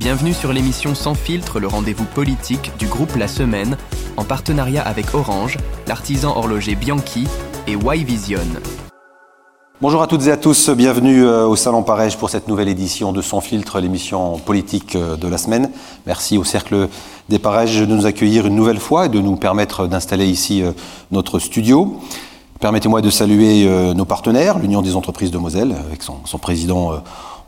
Bienvenue sur l'émission Sans filtre, le rendez-vous politique du groupe La Semaine, en partenariat avec Orange, l'artisan horloger Bianchi et Y-Vision. Bonjour à toutes et à tous, bienvenue euh, au Salon Parège pour cette nouvelle édition de Sans filtre, l'émission politique euh, de la semaine. Merci au Cercle des Parèges de nous accueillir une nouvelle fois et de nous permettre d'installer ici euh, notre studio. Permettez-moi de saluer nos partenaires, l'Union des entreprises de Moselle, avec son président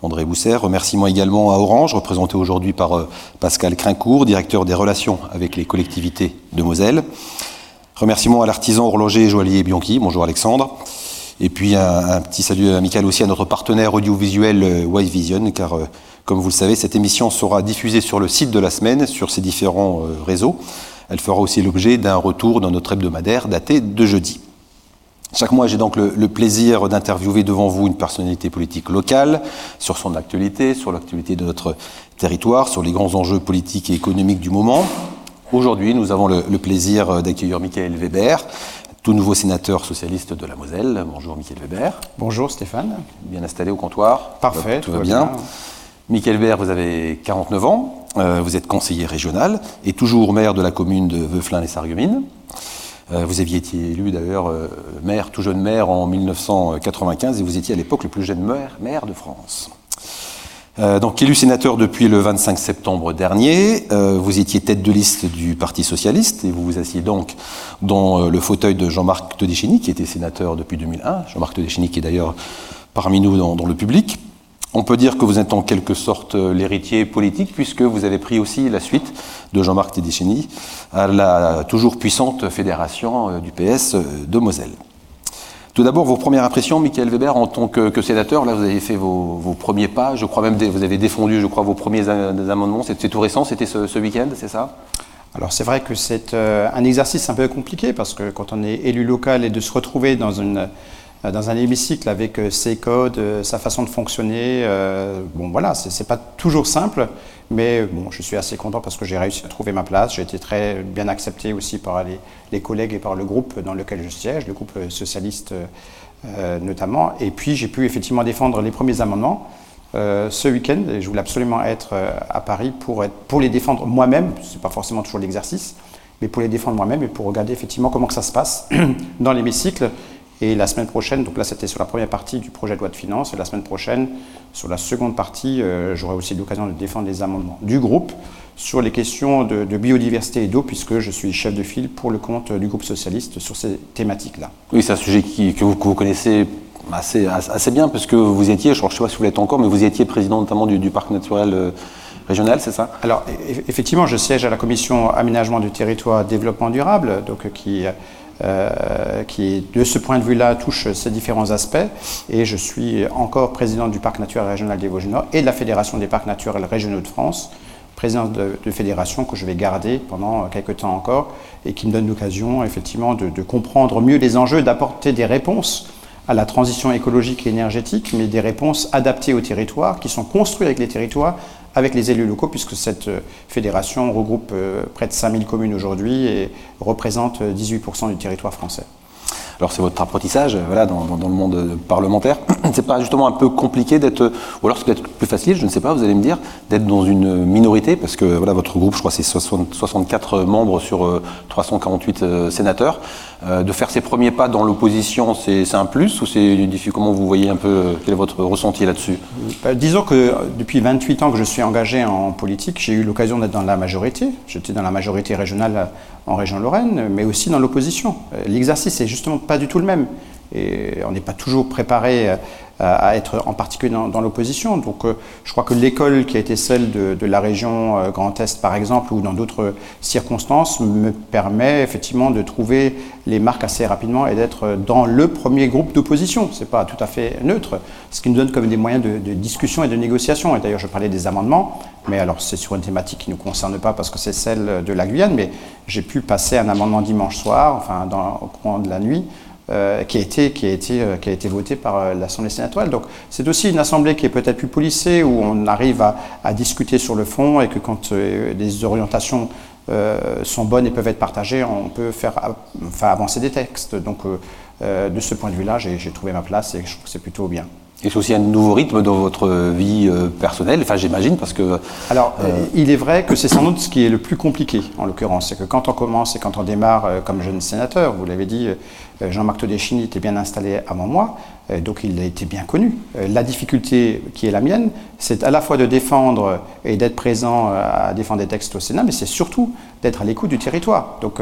André Bousser. Remerciements également à Orange, représenté aujourd'hui par euh, Pascal Crincourt, directeur des relations avec les collectivités de Moselle. Remerciements à l'artisan horloger Joaillier Bianchi. Bonjour Alexandre. Et puis un, petit salut amical aussi à notre partenaire audiovisuel euh, Wise Vision, car euh, comme vous le savez, cette émission sera diffusée sur le site de la semaine, sur ses différents réseaux. Elle fera aussi l'objet d'un retour dans notre hebdomadaire daté de jeudi. Chaque mois, j'ai donc le, plaisir d'interviewer devant vous une personnalité politique locale sur son actualité, sur l'actualité de notre territoire, sur les grands enjeux politiques et économiques du moment. Aujourd'hui, nous avons le, plaisir d'accueillir Michael Weber, tout nouveau sénateur socialiste de la Moselle. Bonjour Michael Weber. Bonjour Stéphane. Bien installé au comptoir. Parfait, tout, va bien. bien. Michael Weber, vous avez 49 ans, euh, vous êtes conseiller régional et toujours maire de la commune de Veuflin-les-Sarreguemines. Euh, vous aviez été élu d'ailleurs euh, maire, tout jeune maire en 1995 et vous étiez à l'époque le plus jeune maire, de France. Euh, donc élu sénateur depuis le 25 septembre dernier, vous étiez tête de liste du Parti socialiste et vous vous assiez donc dans le fauteuil de Jean-Marc Todeschini qui était sénateur depuis 2001. Jean-Marc Todeschini qui est d'ailleurs parmi nous dans le public. On peut dire que vous êtes en quelque sorte euh, l'héritier politique, puisque vous avez pris aussi la suite de Jean-Marc Tédéchény à la toujours puissante fédération euh, du PS euh, de Moselle. Tout d'abord, vos premières impressions, Michael Weber, en tant que, sénateur. Là, vous avez fait vos, premiers pas. Je crois même que vous avez défendu, je crois, vos premiers amendements. C'est tout récent, c'était ce, week-end, c'est ça? Alors c'est vrai que c'est un exercice un peu compliqué parce que quand on est élu local et de se retrouver dans une dans un hémicycle avec euh, ses codes, euh, sa façon de fonctionner. bon, voilà, c'est pas toujours simple, mais bon, je suis assez content parce que j'ai réussi à trouver ma place. J'ai été très bien accepté aussi par les, collègues et par le groupe dans lequel je siège, le groupe socialiste notamment. Et puis j'ai pu effectivement défendre les premiers amendements. ce week-end, je voulais absolument être à Paris pour, pour les défendre moi-même. Ce n'est pas forcément toujours l'exercice, mais pour les défendre moi-même et pour regarder effectivement comment que ça se passe dans l'hémicycle et la semaine prochaine, donc là c'était sur la première partie du projet de loi de finances, et la semaine prochaine, sur la seconde partie, euh, j'aurai aussi l'occasion de défendre les amendements du groupe sur les questions de, biodiversité et d'eau, puisque je suis chef de file pour le compte du groupe socialiste sur ces thématiques-là. Oui, c'est un sujet que, vous, connaissez assez, assez, bien, puisque vous étiez, je ne sais pas si vous l'êtes encore, mais vous étiez président notamment du, parc naturel. Euh, régional, c'est ça? Alors, effectivement, je siège à la commission aménagement du territoire développement durable, donc qui euh, qui, de ce point de vue-là, touche ces différents aspects. Et je suis encore président du Parc naturel régional des Vosges Nord et de la Fédération des parcs naturels régionaux de France, président de, fédération que je vais garder pendant quelques temps encore et qui me donne l'occasion, effectivement, de, de comprendre mieux les enjeux, d'apporter des réponses à la transition écologique et énergétique, mais des réponses adaptées aux territoires, qui sont construites avec les territoires, avec les élus locaux, puisque cette euh, fédération regroupe euh, près de 5000 communes aujourd'hui et représente 18% euh, du territoire français. Alors c'est votre apprentissage voilà, dans, le monde parlementaire. C'est pas justement un peu compliqué d'être, ou alors c'est peut-être plus facile, je ne sais pas, vous allez me dire, d'être dans une minorité, parce que voilà, votre groupe, je crois, c'est 64 membres sur 348 sénateurs. de faire ses premiers pas dans l'opposition, c'est un plus ou c'est Comment vous voyez un peu, quel est votre ressenti là-dessus? Bah, Disons que depuis 28 ans que je suis engagé en politique, j'ai eu l'occasion d'être dans la majorité. J'étais dans la majorité régionale en région Lorraine, mais aussi dans l'opposition. L'exercice est justement du tout le même. Et on n'est pas toujours préparé euh, à être en particulier dans, l'opposition. Donc euh, je crois que l'école qui a été celle de, la région euh, Grand Est par exemple ou dans d'autres circonstances me permet effectivement de trouver les marques assez rapidement et d'être dans le premier groupe d'opposition. Ce n'est pas tout à fait neutre, ce qui nous donne comme des moyens de, discussion et de négociation. Et d'ailleurs je parlais des amendements, mais alors c'est sur une thématique qui ne nous concerne pas parce que c'est celle de la Guyane, mais j'ai pu passer un amendement dimanche soir, enfin au courant de la nuit, euh, qui, a été, qui, a été, euh, qui a été voté par euh, l'Assemblée sénatoriale. Donc c'est aussi une assemblée qui est peut-être plus polissée, où on arrive à, discuter sur le fond et que quand les orientations sont bonnes et peuvent être partagées, on peut faire, faire avancer des textes. Donc de ce point de vue-là, j'ai trouvé ma place et je trouve que c'est plutôt bien. Et c'est aussi un nouveau rythme dans votre vie euh, personnelle, enfin j'imagine, parce que... Alors, euh, il est vrai que c'est sans doute ce qui est le plus compliqué, en l'occurrence. C'est que quand on commence et quand on démarre euh, comme jeune sénateur, vous l'avez dit, Jean-Marc Todeschini était bien installé avant moi, donc il a été bien connu. La difficulté qui est la mienne, c'est à la fois de défendre et d'être présent à défendre des textes au Sénat, mais c'est surtout d'être à l'écoute du territoire. Donc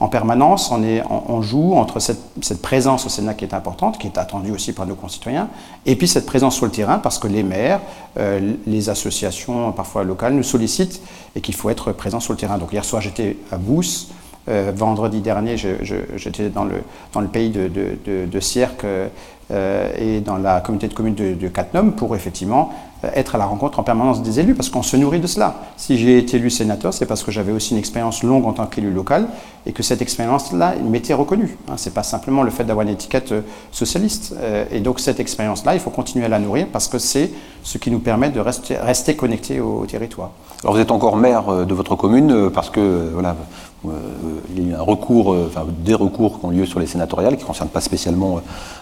en permanence, on, est, on, joue entre cette, présence au Sénat qui est importante, qui est attendue aussi par nos concitoyens, et puis cette présence sur le terrain, parce que les maires, euh, les associations parfois locales nous sollicitent et qu'il faut être présent sur le terrain. Donc hier soir, j'étais à Bousse. Euh, vendredi dernier, j'étais dans le, dans le pays de, de, de, de euh, et dans la communauté de communes de, de Cattenom pour effectivement être à la rencontre en permanence des élus, parce qu'on se nourrit de cela. Si j'ai été élu sénateur, c'est parce que j'avais aussi une expérience longue en tant qu'élu local, et que cette expérience-là m'était reconnue. Hein. Ce n'est pas simplement le fait d'avoir une étiquette euh, socialiste. Euh, et donc cette expérience-là, il faut continuer à la nourrir, parce que c'est ce qui nous permet de rester, connectés au, territoire. Alors vous êtes encore maire euh, de votre commune, parce que voilà, il y a eu un recours, enfin, des recours qui ont lieu sur les sénatoriales, qui ne concernent pas spécialement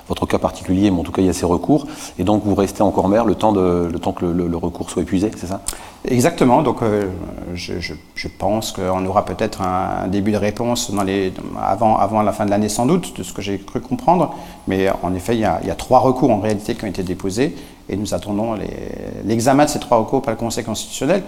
votre cas particulier, mais en tout cas il y a ces recours, et donc vous restez encore maire le temps, de, le temps que le, recours soit épuisé, c'est ça? Exactement, donc euh, je, pense qu'on aura peut-être un, début de réponse avant, avant la fin de l'année sans doute, de ce que j'ai cru comprendre, mais en effet il y, a, trois recours en réalité qui ont été déposés, et nous attendons l'examen de ces trois recours par le Conseil constitutionnel.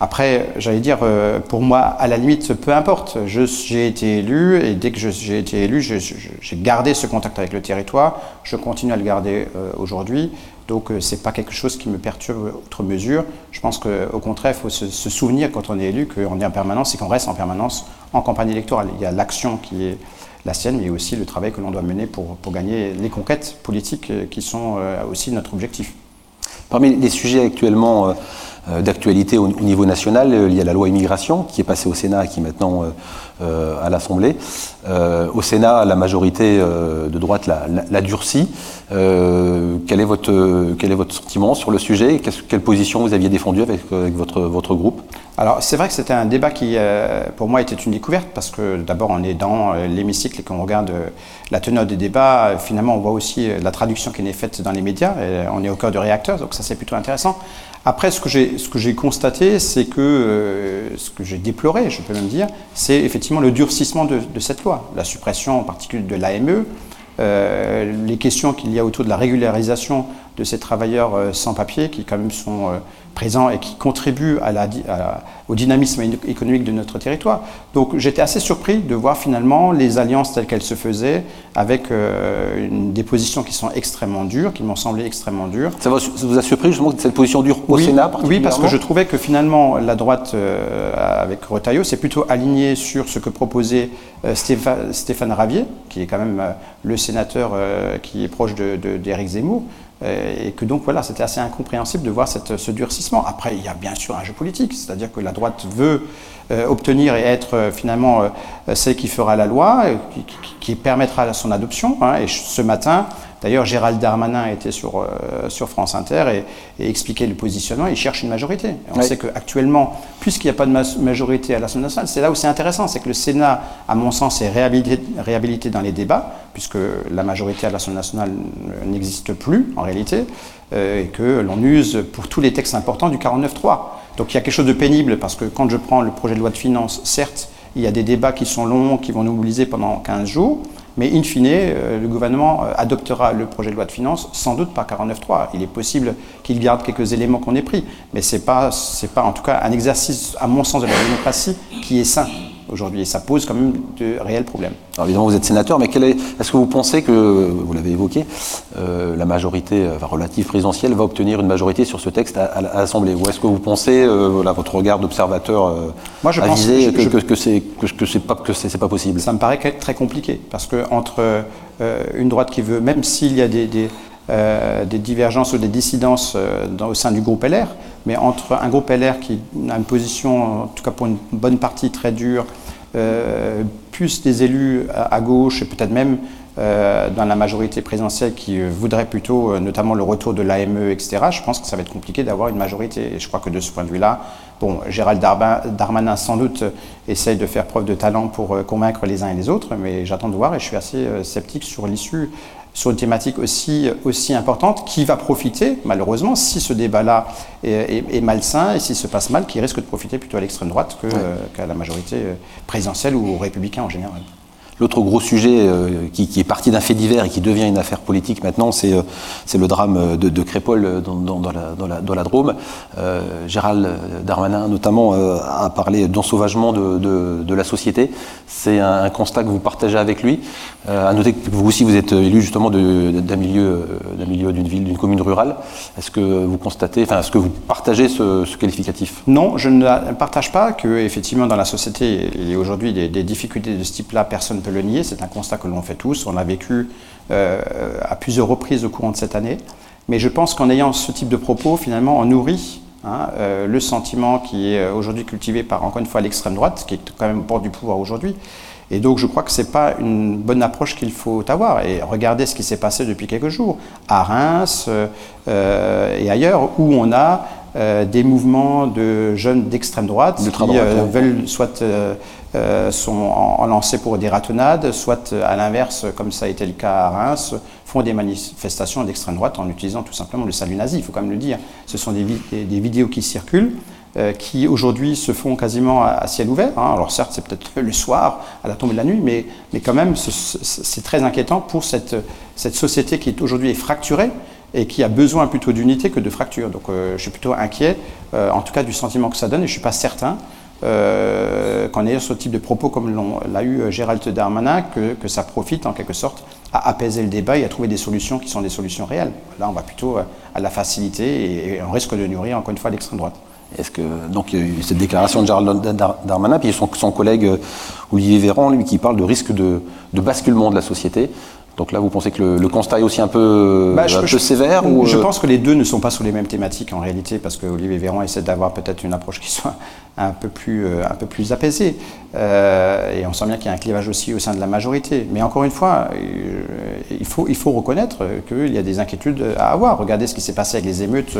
Après, j'allais dire, euh, pour moi, à la limite, peu importe. J'ai été élu et dès que j'ai été élu, j'ai gardé ce contact avec le territoire. Je continue à le garder euh, aujourd'hui. Donc, euh, ce n'est pas quelque chose qui me perturbe outre mesure. Je pense qu'au contraire, il faut se, souvenir quand on est élu qu'on est en permanence et qu'on reste en permanence en campagne électorale. Il y a l'action qui est la sienne, mais aussi le travail que l'on doit mener pour, gagner les conquêtes politiques qui sont aussi notre objectif. Parmi les sujets actuellement d'actualité au, niveau national. Euh, il y a la loi immigration qui est passée au Sénat et qui est maintenant euh, à l'Assemblée. au Sénat, la majorité de droite l'a durci. quel, est votre, quel est votre sentiment sur le sujet Quelle position vous aviez défendue avec, votre, votre groupe? Alors c'est vrai que c'était un débat qui, pour moi, était une découverte parce que d'abord on est dans l'hémicycle et quand on regarde la teneur des débats, finalement on voit aussi la traduction qui est faite dans les médias. On est au cœur de réacteurs, donc ça c'est plutôt intéressant. Après, ce que j'ai constaté, c'est que euh, ce que j'ai déploré, je peux même dire, c'est effectivement le durcissement de, cette loi, la suppression en particulier de l'AME, euh, les questions qu'il y a autour de la régularisation de ces travailleurs euh, sans papier qui quand même sont euh, présents et qui contribuent à la, au dynamisme économique de notre territoire. Donc j'étais assez surpris de voir finalement les alliances telles qu'elles se faisaient avec euh, des positions qui sont extrêmement dures, qui m'ont semblé extrêmement dures. Ça, vous a surpris justement cette position dure au Sénat Oui, parce que je trouvais que finalement la droite avec Retailleau s'est plutôt alignée sur ce que proposait Stéphane, Stéphane, Ravier, qui est quand même le sénateur qui est proche d'Éric de, Zemmour. Euh, et que donc voilà, c'était assez incompréhensible de voir ce durcissement. Après, il y a bien sûr un jeu politique, c'est-à-dire que la droite veut euh, obtenir et être euh, finalement celle qui fera la loi, qui, qui, permettra son adoption. Hein. et ce matin, D'ailleurs, Gérald Darmanin était sur, euh, sur France Inter et, expliquait le positionnement. Il cherche une majorité. on sait qu'actuellement, puisqu'il n'y a pas de majorité à l'Assemblée nationale, c'est là où c'est intéressant. C'est que le Sénat, à mon sens, est réhabilité, réhabilité dans les débats, puisque la majorité à l'Assemblée nationale n'existe plus en réalité, euh, et que l'on use pour tous les textes importants du 49.3. Donc il y a quelque chose de pénible, parce que quand je prends le projet de loi de finances, certes, il y a des débats qui sont longs, qui vont nous mobiliser pendant 15 jours. Mais in fine, euh, le gouvernement euh, adoptera le projet de loi de finances sans doute par 49.3. Il est possible qu'il garde quelques éléments qu'on ait pris, mais ce n'est pas, pas en tout cas un exercice, à mon sens, de la démocratie qui est sain aujourd'hui. Et ça pose quand même de réels problèmes. Alors évidemment, vous êtes sénateur, mais est, est-ce que vous pensez que, vous l'avez évoqué, euh, la majorité relative présidentielle va obtenir une majorité sur ce texte à, l'Assemblée? Ou est-ce que vous pensez, voilà, votre regard d'observateur Moi, je pense que, que, que, c'est, que, c'est pas, possible? Ça me paraît très compliqué, parce que entre euh, une droite qui veut, même s'il y a des, des, euh, des, divergences ou des dissidences euh, dans, au sein du groupe LR, mais entre un groupe LR qui a une position, en tout cas pour une bonne partie très dure, plus des élus à, gauche et peut-être même dans la majorité présidentielle qui voudrait plutôt notamment le retour de l'AME, etc., je pense que ça va être compliqué d'avoir une majorité. Et je crois que de ce point de vue-là, Bon, Gérald Darmanin, sans doute, essaye de faire preuve de talent pour euh, convaincre les uns et les autres, mais j'attends de voir et je suis assez euh, sceptique sur l'issue sur une thématique aussi, aussi importante qui va profiter, malheureusement, si ce débat-là est, malsain et s'il se passe mal, qui risque de profiter plutôt à l'extrême droite qu'à la majorité présidentielle ou aux républicains en général. L'autre gros sujet euh, qui, est parti d'un fait divers et qui devient une affaire politique maintenant, c'est euh, le drame de, de Crépol euh, dans, la, Drôme. Gérald Darmanin, notamment, a parlé d'ensauvagement de, la société. C'est un, constat que vous partagez avec lui. à noter que vous aussi, vous êtes élu justement d'un milieu milieu d'une ville, d'une commune rurale. Est-ce que vous constatez, enfin, est-ce que vous partagez ce, qualificatif? Non, je ne partage pas que effectivement dans la société, il y a aujourd'hui des, des difficultés de ce type-là. Personne le nier, c'est un constat que l'on fait tous, on l'a vécu euh, à plusieurs reprises au courant de cette année, mais je pense qu'en ayant ce type de propos, finalement, on nourrit hein, euh, le sentiment qui est euh, aujourd'hui cultivé par, encore une fois, l'extrême droite, qui est quand même au bord du pouvoir aujourd'hui. Et donc je crois que ce n'est pas une bonne approche qu'il faut avoir. Et regardez ce qui s'est passé depuis quelques jours, à Reims et ailleurs, où on a des mouvements de jeunes d'extrême droite qui veulent soit euh, sont lancés pour des ratonnades, soit euh, à l'inverse, comme ça a été le cas à Reims, font des manifestations d'extrême droite en utilisant tout simplement le salut nazi. Il faut quand même le dire. Ce sont des, vidéos qui circulent. Euh, qui aujourd'hui se font quasiment à, ciel ouvert. Hein. Alors certes, c'est peut-être le soir, à la tombée de la nuit, mais, mais quand même, c'est très inquiétant pour cette, société qui aujourd'hui fracturée et qui a besoin plutôt d'unité que de fracture. Donc je suis plutôt inquiet, en tout cas du sentiment que ça donne, et je ne suis pas certain euh, ait ce type de propos comme l'a eu euh, Gérald Darmanin, que, ça profite en quelque sorte à apaiser le débat et à trouver des solutions qui sont des solutions réelles. Là, on va plutôt euh, à la facilité et, on risque de nourrir encore une fois l'extrême droite. Est-ce que donc cette déclaration de Gérald Darmanin, puis son, son collègue Olivier Véran, lui, qui parle de risque de basculement de la société. Donc là, vous pensez que le, constat est aussi un peu, bah, un peu sévère ou... Je pense que les deux ne sont pas sur les mêmes thématiques en réalité, parce que Olivier Véran essaie d'avoir peut-être une approche qui soit un peu plus, euh, un peu plus apaisée. Euh, et on sent bien qu'il y a un clivage aussi au sein de la majorité. Mais encore une fois, euh, il, faut, il faut reconnaître qu'il y a des inquiétudes à avoir. Regardez ce qui s'est passé avec les émeutes.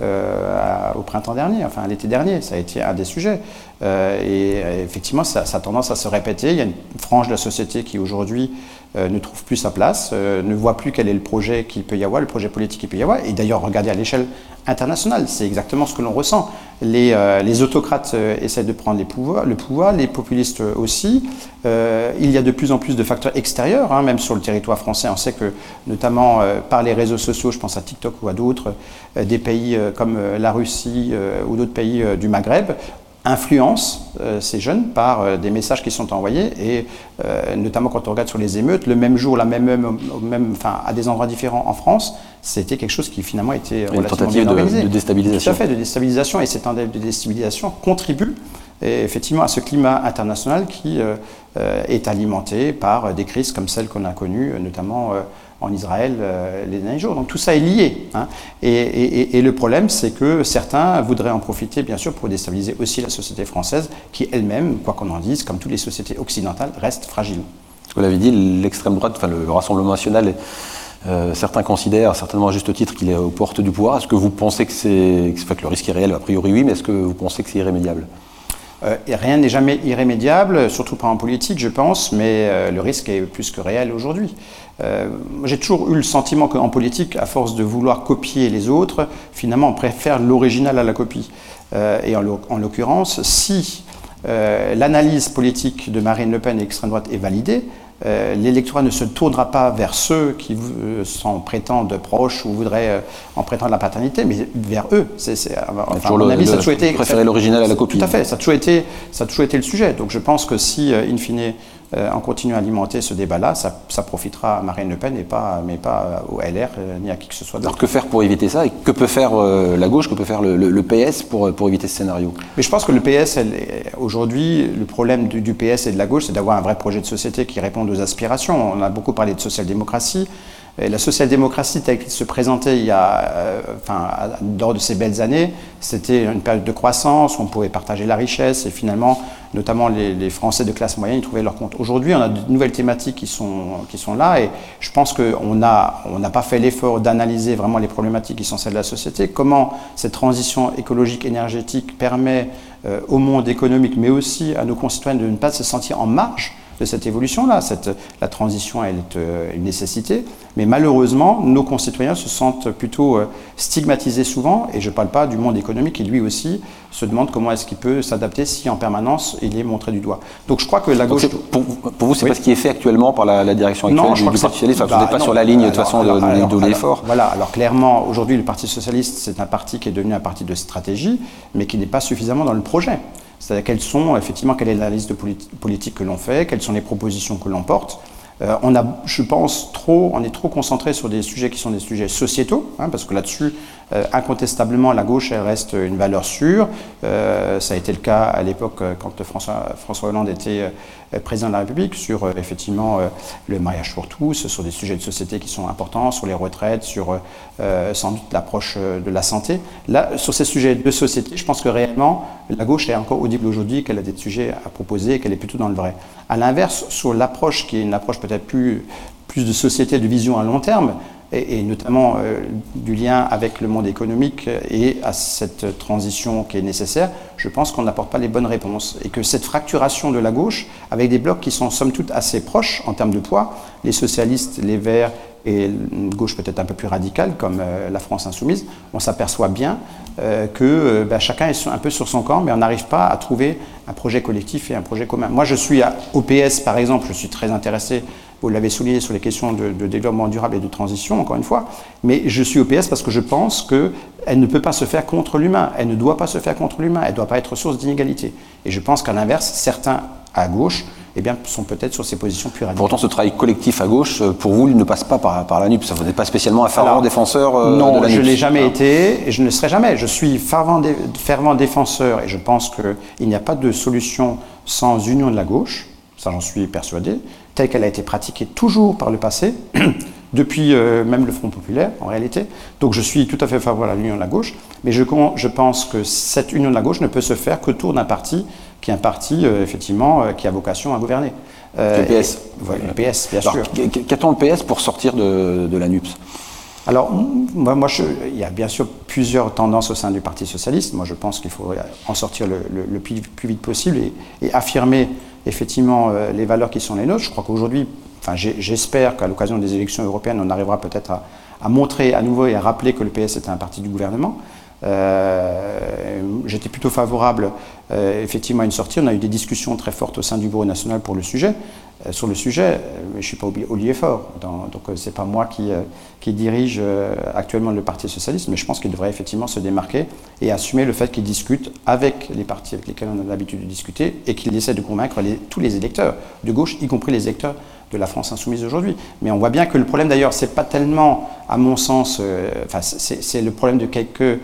au printemps dernier, enfin l'été dernier, ça a été un des sujets. Et effectivement, ça, a tendance à se répéter. Il y a une frange de la société qui aujourd'hui euh, ne trouve plus sa place, euh, ne voit plus quel est le projet qu'il peut y avoir, le projet politique qu'il peut y avoir. Et d'ailleurs, regardez à l'échelle internationale, c'est exactement ce que l'on ressent. Les, euh, autocrates essaient de prendre le pouvoir, les populistes aussi. il y a de plus en plus de facteurs extérieurs, hein, même sur le territoire français. On sait que, notamment par les réseaux sociaux, je pense à TikTok ou à d'autres, des pays comme la Russie ou d'autres pays du Maghreb, influence euh, ces jeunes par euh, des messages qui sont envoyés et euh, notamment quand on regarde sur les émeutes, le même jour, la même, même, enfin, à des endroits différents en France, c'était quelque chose qui finalement était relativement bien organisé. De, déstabilisation. Tout à fait, de déstabilisation et cette tentative de déstabilisation contribue effectivement à ce climat international qui est alimenté par des crises comme celles qu'on a connues, notamment en Israël euh, les derniers jours. Donc tout ça est lié. Hein. Et, le problème, c'est que certains voudraient en profiter, bien sûr, pour déstabiliser aussi la société française, qui elle-même, quoi qu'on en dise, comme toutes les sociétés occidentales, reste fragile. Vous l'avez dit, l'extrême droite, enfin le Rassemblement national, euh, certains considèrent, certainement à juste titre, qu'il est aux portes du pouvoir. Est-ce que vous pensez que, c'est, que le risque est réel? A priori, oui, mais est-ce que vous pensez que c'est irrémédiable? Euh, rien n'est jamais irrémédiable, surtout pas en politique, je pense, mais le risque est plus que réel aujourd'hui. Euh, j'ai toujours eu le sentiment qu'en politique, à force de vouloir copier les autres, finalement, on préfère l'original à la copie. Euh, et en l'occurrence, si euh, l'analyse politique de Marine Le Pen et l'extrême droite est validée, l'électorat ne se tournera pas vers ceux qui s'en prétendent proches ou voudraient en prétendre la paternité, mais vers eux. C'est, enfin, à mon avis, ça a toujours été. Préférer l'original à la copie. Tout à fait, ça a toujours été, ça a toujours été le sujet. Donc je pense que si, in fine, euh, en continuant à alimenter ce débat-là, ça, profitera à Marine Le Pen et pas, mais pas au LR euh, ni à qui que ce soit. Alors que faire pour éviter ça? Et que peut faire euh, la gauche, que peut faire le, PS pour, pour éviter ce scénario? Mais je pense que le PS, aujourd'hui, le problème du, PS et de la gauche, c'est d'avoir un vrai projet de société qui réponde aux aspirations. On a beaucoup parlé de social-démocratie. La social-démocratie telle qu'elle se présentait il y a, enfin, lors de ces belles années, c'était une période de croissance, on pouvait partager la richesse et finalement notamment les, Français de classe moyenne, ils trouvaient leur compte. Aujourd'hui, on a de nouvelles thématiques qui sont, qui sont là et je pense qu'on n'a on pas fait l'effort d'analyser vraiment les problématiques qui sont celles de la société. Comment cette transition écologique, énergétique permet euh, au monde économique, mais aussi à nos concitoyens de ne pas se sentir en marge de cette évolution-là. La transition, elle est euh, une nécessité, mais malheureusement, nos concitoyens se sentent plutôt euh, stigmatisés souvent, et je ne parle pas du monde économique qui lui aussi se demande comment est-ce qu'il peut s'adapter si en permanence il est montré du doigt. Donc je crois que la gauche... Pour, vous, c'est pas ce qui est fait actuellement par la, direction actuelle non, du, Parti Socialiste, bah, vous n'êtes pas sur la ligne de toute façon de, l'effort. Voilà, alors clairement, aujourd'hui le Parti Socialiste, c'est un parti qui est devenu un parti de stratégie, mais qui n'est pas suffisamment dans le projet. C'est-à-dire quelles sont, effectivement, quelle est la politiques que l'on fait, quelles sont les propositions que l'on porte. Euh, on a, je pense, trop, on est trop concentré sur des sujets qui sont des sujets sociétaux, hein, parce que là-dessus, euh, incontestablement, la gauche elle reste une valeur sûre. Euh, ça a été le cas à l'époque quand François, Hollande était président de la République sur effectivement le mariage pour tous, sur des sujets de société qui sont importants, sur les retraites, sur sans doute l'approche de la santé. Là, sur ces sujets de société, je pense que réellement, la gauche est encore audible aujourd'hui, qu'elle a des sujets à proposer qu'elle est plutôt dans le vrai. À l'inverse, sur l'approche qui est une approche plus, plus de société, de vision à long terme, et, notamment euh, du lien avec le monde économique et à cette transition qui est nécessaire, je pense qu'on n'apporte pas les bonnes réponses. Et que cette fracturation de la gauche, avec des blocs qui sont somme toute assez proches en termes de poids, les socialistes, les verts et une gauche peut-être un peu plus radicale comme euh, la France insoumise, on s'aperçoit bien euh, que bah, chacun est un peu sur son camp, mais on n'arrive pas à trouver un projet collectif et un projet commun. Moi, je suis à OPS, par exemple, je suis très intéressé vous l'avez souligné sur les questions de, développement durable et de transition, encore une fois, mais je suis OPS parce que je pense qu'elle ne peut pas se faire contre l'humain, elle ne doit pas se faire contre l'humain, elle ne doit pas être source d'inégalité. Et je pense qu'à l'inverse, certains à gauche eh bien, sont peut-être sur ces positions plus radicales. Pourtant, ce travail collectif à gauche, euh, pour vous, il ne passe pas par, par la NUP. Vous n'êtes pas spécialement un fervent défenseur euh, non, de la je ne l'ai jamais été et je ne le serai jamais. Je suis fervent, fervent défenseur et je pense qu'il n'y a pas de solution sans union de la gauche. Ça, j'en suis persuadé telle qu'elle a été pratiquée toujours par le passé, depuis euh, même le Front populaire en réalité. Donc je suis tout à fait favorable à l'union de la gauche, mais je, je, pense que cette union de la gauche ne peut se faire qu'autour d'un parti qui est un parti euh, effectivement euh, qui a vocation à gouverner. le PS. le PS, bien sûr. Qu'attend le PS pour sortir de, la NUPS? Alors, moi, moi il y a bien sûr plusieurs tendances au sein du Parti socialiste. Moi, je pense qu'il faut en sortir le, plus, vite possible et, et affirmer effectivement euh, les valeurs qui sont les nôtres. Je crois qu'aujourd'hui, enfin, j'espère qu'à l'occasion des élections européennes, on arrivera peut-être à, montrer à nouveau et à rappeler que le PS est un parti du gouvernement. Euh, j'étais plutôt favorable euh, effectivement à une sortie. On a eu des discussions très fortes au sein du Bureau national pour le sujet. Euh, sur le sujet, mais je ne suis pas Olivier Faure, donc ce n'est pas moi qui, dirige actuellement le Parti socialiste, mais je pense qu'il devrait effectivement se démarquer et assumer le fait qu'il discute avec les partis avec lesquels on a l'habitude de discuter et qu'il essaie de convaincre tous les électeurs de gauche, y compris les électeurs de la France insoumise aujourd'hui. Mais on voit bien que le problème d'ailleurs, c'est pas tellement, à mon sens, c'est le problème de quelques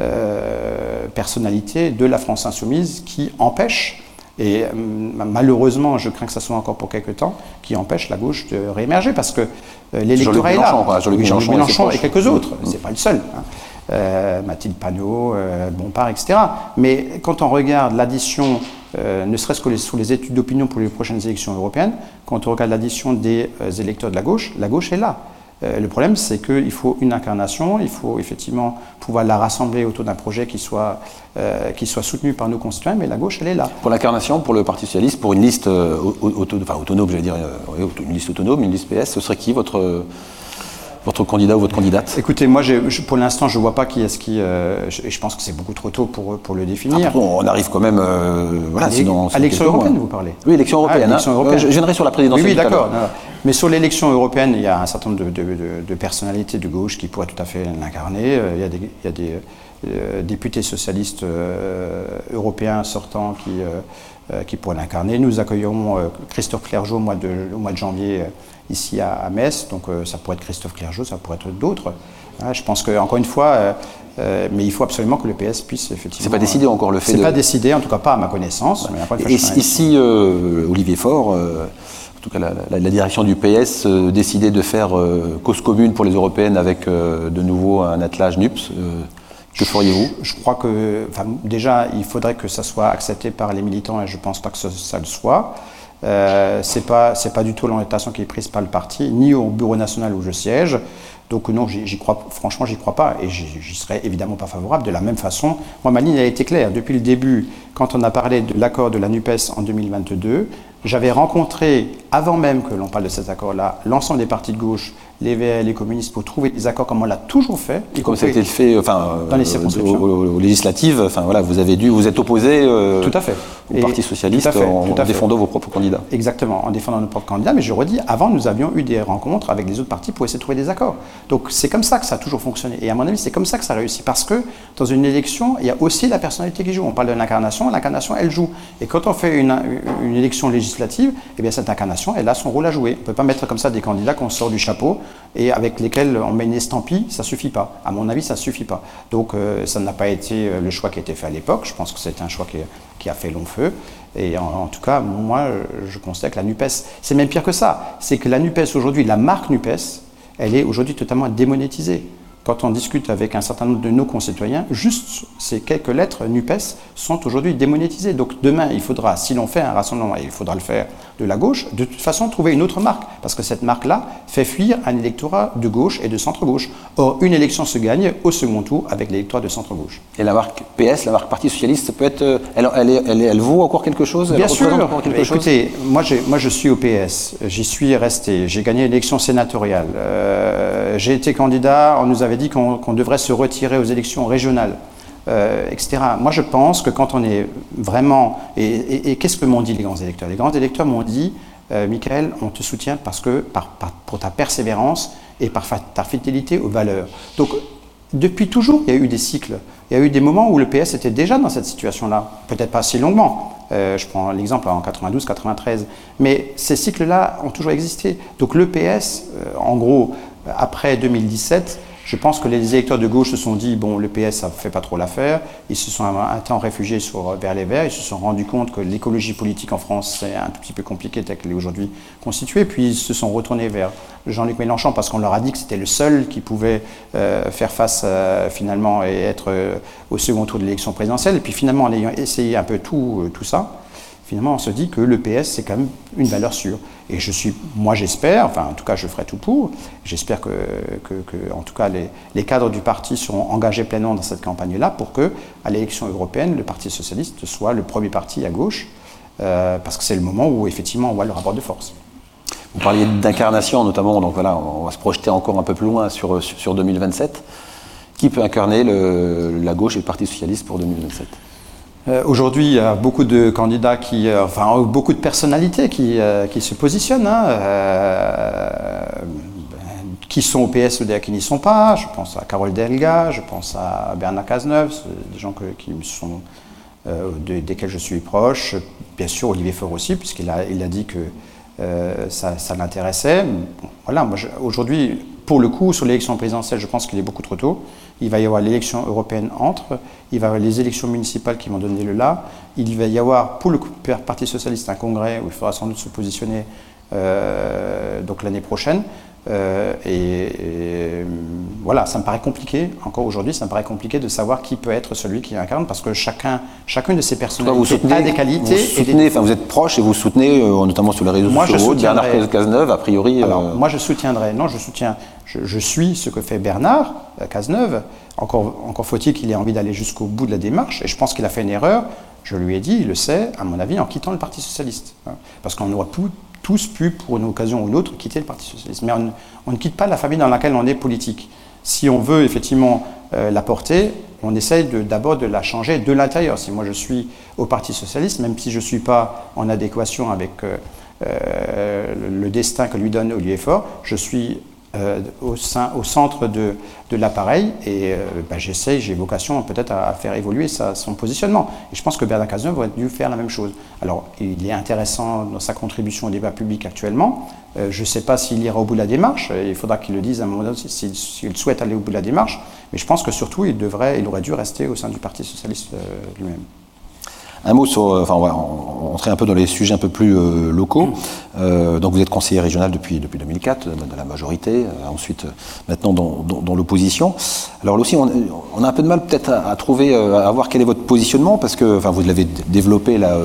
euh, personnalité de la France insoumise qui empêche, et euh, malheureusement, je crains que ça soit encore pour quelques temps, qui empêche la gauche de réémerger parce que euh, l'électorat est là. Jean-Luc Mélenchon, Mélenchon, et, quelques autres, Ce c'est pas le seul. Hein. Mathilde Panot, Bompard, etc. Mais quand on regarde l'addition, ne serait-ce que sous les études d'opinion pour les prochaines élections européennes, quand on regarde l'addition des électeurs de la gauche, la gauche est là. Euh, le problème, c'est qu'il faut une incarnation, il faut effectivement pouvoir la rassembler autour d'un projet qui soit, euh, qui soit soutenu par nos concitoyens, mais la gauche, elle est là. Pour l'incarnation, pour le Parti Socialiste, pour une liste euh, autonome, j'allais dire, une liste autonome, une liste PS, ce serait qui votre votre candidat ou votre candidate Écoutez, moi, pour l'instant, je ne vois pas qui est-ce qui. Euh, je, pense que c'est beaucoup trop tôt pour, pour le définir. Ah, on arrive quand même. Euh, voilà, à l'élection européenne, vous parlez Oui, élection ah, européenne. Hein. je, viendrai sur la présidentielle. Oui, oui d'accord. Mais sur l'élection européenne, il y a un certain nombre de, personnalités de gauche qui pourraient tout à fait l'incarner. Euh, il y a des, il y a des députés socialistes européens sortants qui, qui pourraient l'incarner. Nous accueillons Christophe Clergeau au mois de, au mois de janvier ici à, Metz. Donc euh, ça pourrait être Christophe Clergeau, ça pourrait être d'autres. Hein, je pense qu'encore une fois, euh, euh, mais il faut absolument que le PS puisse effectivement. C'est pas décidé encore le fait. C'est pas décidé, en tout cas pas à ma connaissance. Et ici, Olivier Faure, en tout cas la, direction du PS, décidait de faire cause commune pour les européennes avec de nouveau un attelage NUPS. que feriez-vous? Je, crois que, déjà, il faudrait que ça soit accepté par les militants et je ne pense pas que ça le soit. Euh, c'est pas c'est pas du tout l'orientation qui est prise par le parti, ni au bureau national où je siège. Donc non, j'y crois, franchement, j'y crois pas et j'y serais évidemment pas favorable. De la même façon, moi, ma ligne a été claire depuis le début. Quand on a parlé de l'accord de la Nupes en 2022, J'avais rencontré, avant même que l'on parle de cet accord-là, l'ensemble des partis de gauche, les les communistes, pour trouver des accords comme on l'a toujours fait. Et comme ça a été fait enfin, dans les circonscriptions. Aux, législatives, enfin, voilà, vous avez dû vous êtes opposé euh, tout à fait. au Parti Socialiste en, défendant vos propres candidats. Exactement, en défendant nos propres candidats. Mais je redis, avant, nous avions eu des rencontres avec les autres partis pour essayer de trouver des accords. Donc c'est comme ça que ça a toujours fonctionné. Et à mon avis, c'est comme ça que ça réussit. Parce que dans une élection, il y a aussi la personnalité qui joue. On parle de l'incarnation, l'incarnation, elle joue. Et quand on fait une, une élection législative, eh bien, cette incarnation, elle a son rôle à jouer. On ne peut pas mettre comme ça des candidats qu'on sort du chapeau et avec lesquels on met une estampille, ça suffit pas. À mon avis, ça suffit pas. Donc, euh, ça n'a pas été euh, le choix qui a été fait à l'époque. Je pense que c'est un choix qui, a fait long feu. Et en, tout cas, moi, je constate que la NUPES, c'est même pire que ça. C'est que la NUPES, aujourd'hui, la marque NUPES, elle est aujourd'hui totalement démonétisée quand on discute avec un certain nombre de nos concitoyens, juste ces quelques lettres NUPES sont aujourd'hui démonétisées. Donc demain, il faudra, si l'on fait un rassemblement, il faudra le faire de la gauche, de toute façon trouver une autre marque, parce que cette marque-là fait fuir un électorat de gauche et de centre-gauche. Or, une élection se gagne au second tour avec l'électorat de centre-gauche. Et la marque PS, la marque Parti Socialiste, peut être, euh, elle, elle, elle, vaut encore quelque chose? Bien sûr. Écoutez, moi, moi je suis au PS, j'y suis resté, j'ai gagné l'élection sénatoriale, euh, j'ai été candidat, on nous avait dit qu'on devrait se retirer aux élections régionales. Euh, etc. Moi, je pense que quand on est vraiment... Et, qu'est-ce que m'ont dit les grands électeurs? Les grands électeurs m'ont dit, euh, Michael, on te soutient parce que, par, pour ta persévérance et par ta fidélité aux valeurs. Donc, depuis toujours, il y a eu des cycles. Il y a eu des moments où le PS était déjà dans cette situation-là. Peut-être pas si longuement. Euh, je prends l'exemple en 92-93. Mais ces cycles-là ont toujours existé. Donc le PS, en gros, après 2017, je pense que les électeurs de gauche se sont dit, bon, le PS, ça ne fait pas trop l'affaire. Ils se sont un, temps réfugiés sur, vers les Verts. Ils se sont rendus compte que l'écologie politique en France, c'est un tout petit peu compliqué tel qu'elle est aujourd'hui constituée. Puis ils se sont retournés vers Jean-Luc Mélenchon parce qu'on leur a dit que c'était le seul qui pouvait euh, faire face euh, finalement et être euh, au second tour de l'élection présidentielle. Et puis finalement, en ayant essayé un peu tout, tout ça, finalement, on se dit que le PS, c'est quand même une valeur sûre. Et je suis, moi j'espère, enfin en tout cas je ferai tout pour, j'espère que, que, en tout cas les, les, cadres du parti seront engagés pleinement dans cette campagne-là pour que, à l'élection européenne, le Parti socialiste soit le premier parti à gauche, euh, parce que c'est le moment où effectivement on voit le rapport de force. Vous parliez d'incarnation notamment, donc voilà, on va se projeter encore un peu plus loin sur, sur 2027. Qui peut incarner la gauche et le Parti socialiste pour 2027 euh, aujourd'hui, il y a beaucoup de candidats qui, euh, enfin, beaucoup de personnalités qui, euh, qui se positionnent, hein, qui sont au PS ou qui n'y sont pas. Je pense à Carole Delga, je pense à Bernard Cazeneuve, des gens qui sont, desquels je suis proche. Bien sûr, Olivier Faure aussi, puisqu'il a, il a dit que ça, l'intéressait. voilà, aujourd'hui, pour le coup, sur l'élection présidentielle, je pense qu'il est beaucoup trop tôt. Il va y avoir l'élection européenne entre, il va y avoir les élections municipales qui vont donner le là. Il va y avoir pour le Parti socialiste un congrès où il faudra sans doute se positionner euh, l'année prochaine. Euh, et, voilà, ça me paraît compliqué, encore aujourd'hui, ça me paraît compliqué de savoir qui peut être celui qui incarne, parce que chacun, chacune de ces personnalités vous soutenez, a des qualités. Vous, soutenez, enfin, vous êtes proche et vous soutenez, euh, notamment sur les réseaux moi, sociaux, je Bernard Cazeneuve, a priori. Alors, moi, je soutiendrai, non, je soutiens, je, suis ce que fait Bernard Cazeneuve. Encore, encore faut-il qu'il ait envie d'aller jusqu'au bout de la démarche, et je pense qu'il a fait une erreur. Je lui ai dit, il le sait, à mon avis, en quittant le Parti Socialiste. Hein. parce qu'on aurait pu tous pu, pour une occasion ou une autre, quitter le Parti socialiste. Mais on, ne quitte pas la famille dans laquelle on est politique. Si on veut effectivement euh, la porter, on essaye d'abord de, la changer de l'intérieur. Si moi je suis au Parti socialiste, même si je ne suis pas en adéquation avec euh, euh, le destin que lui donne Olivier Faure, je suis euh, au, sein, au centre de, de l'appareil et euh, bah, j'essaye, j'ai vocation peut-être à, faire évoluer son positionnement. Et je pense que Bernard Cazeneuve aurait dû faire la même chose. Alors, il est intéressant dans sa contribution au débat public actuellement. Euh, je ne sais pas s'il ira au bout de la démarche. Il faudra qu'il le dise à un moment donné s'il souhaite aller au bout de la démarche. Mais je pense que surtout, il, devrait, il aurait dû rester au sein du Parti socialiste lui-même. Un mot sur, euh, enfin, on va un peu dans les sujets un peu plus euh, locaux. Euh, donc, vous êtes conseiller régional depuis, depuis 2004, dans la majorité, ensuite, maintenant dans, dans, l'opposition. Alors, là aussi, on, a un peu de mal peut-être à, trouver, à voir quel est votre positionnement, parce que, enfin, vous l'avez développé là,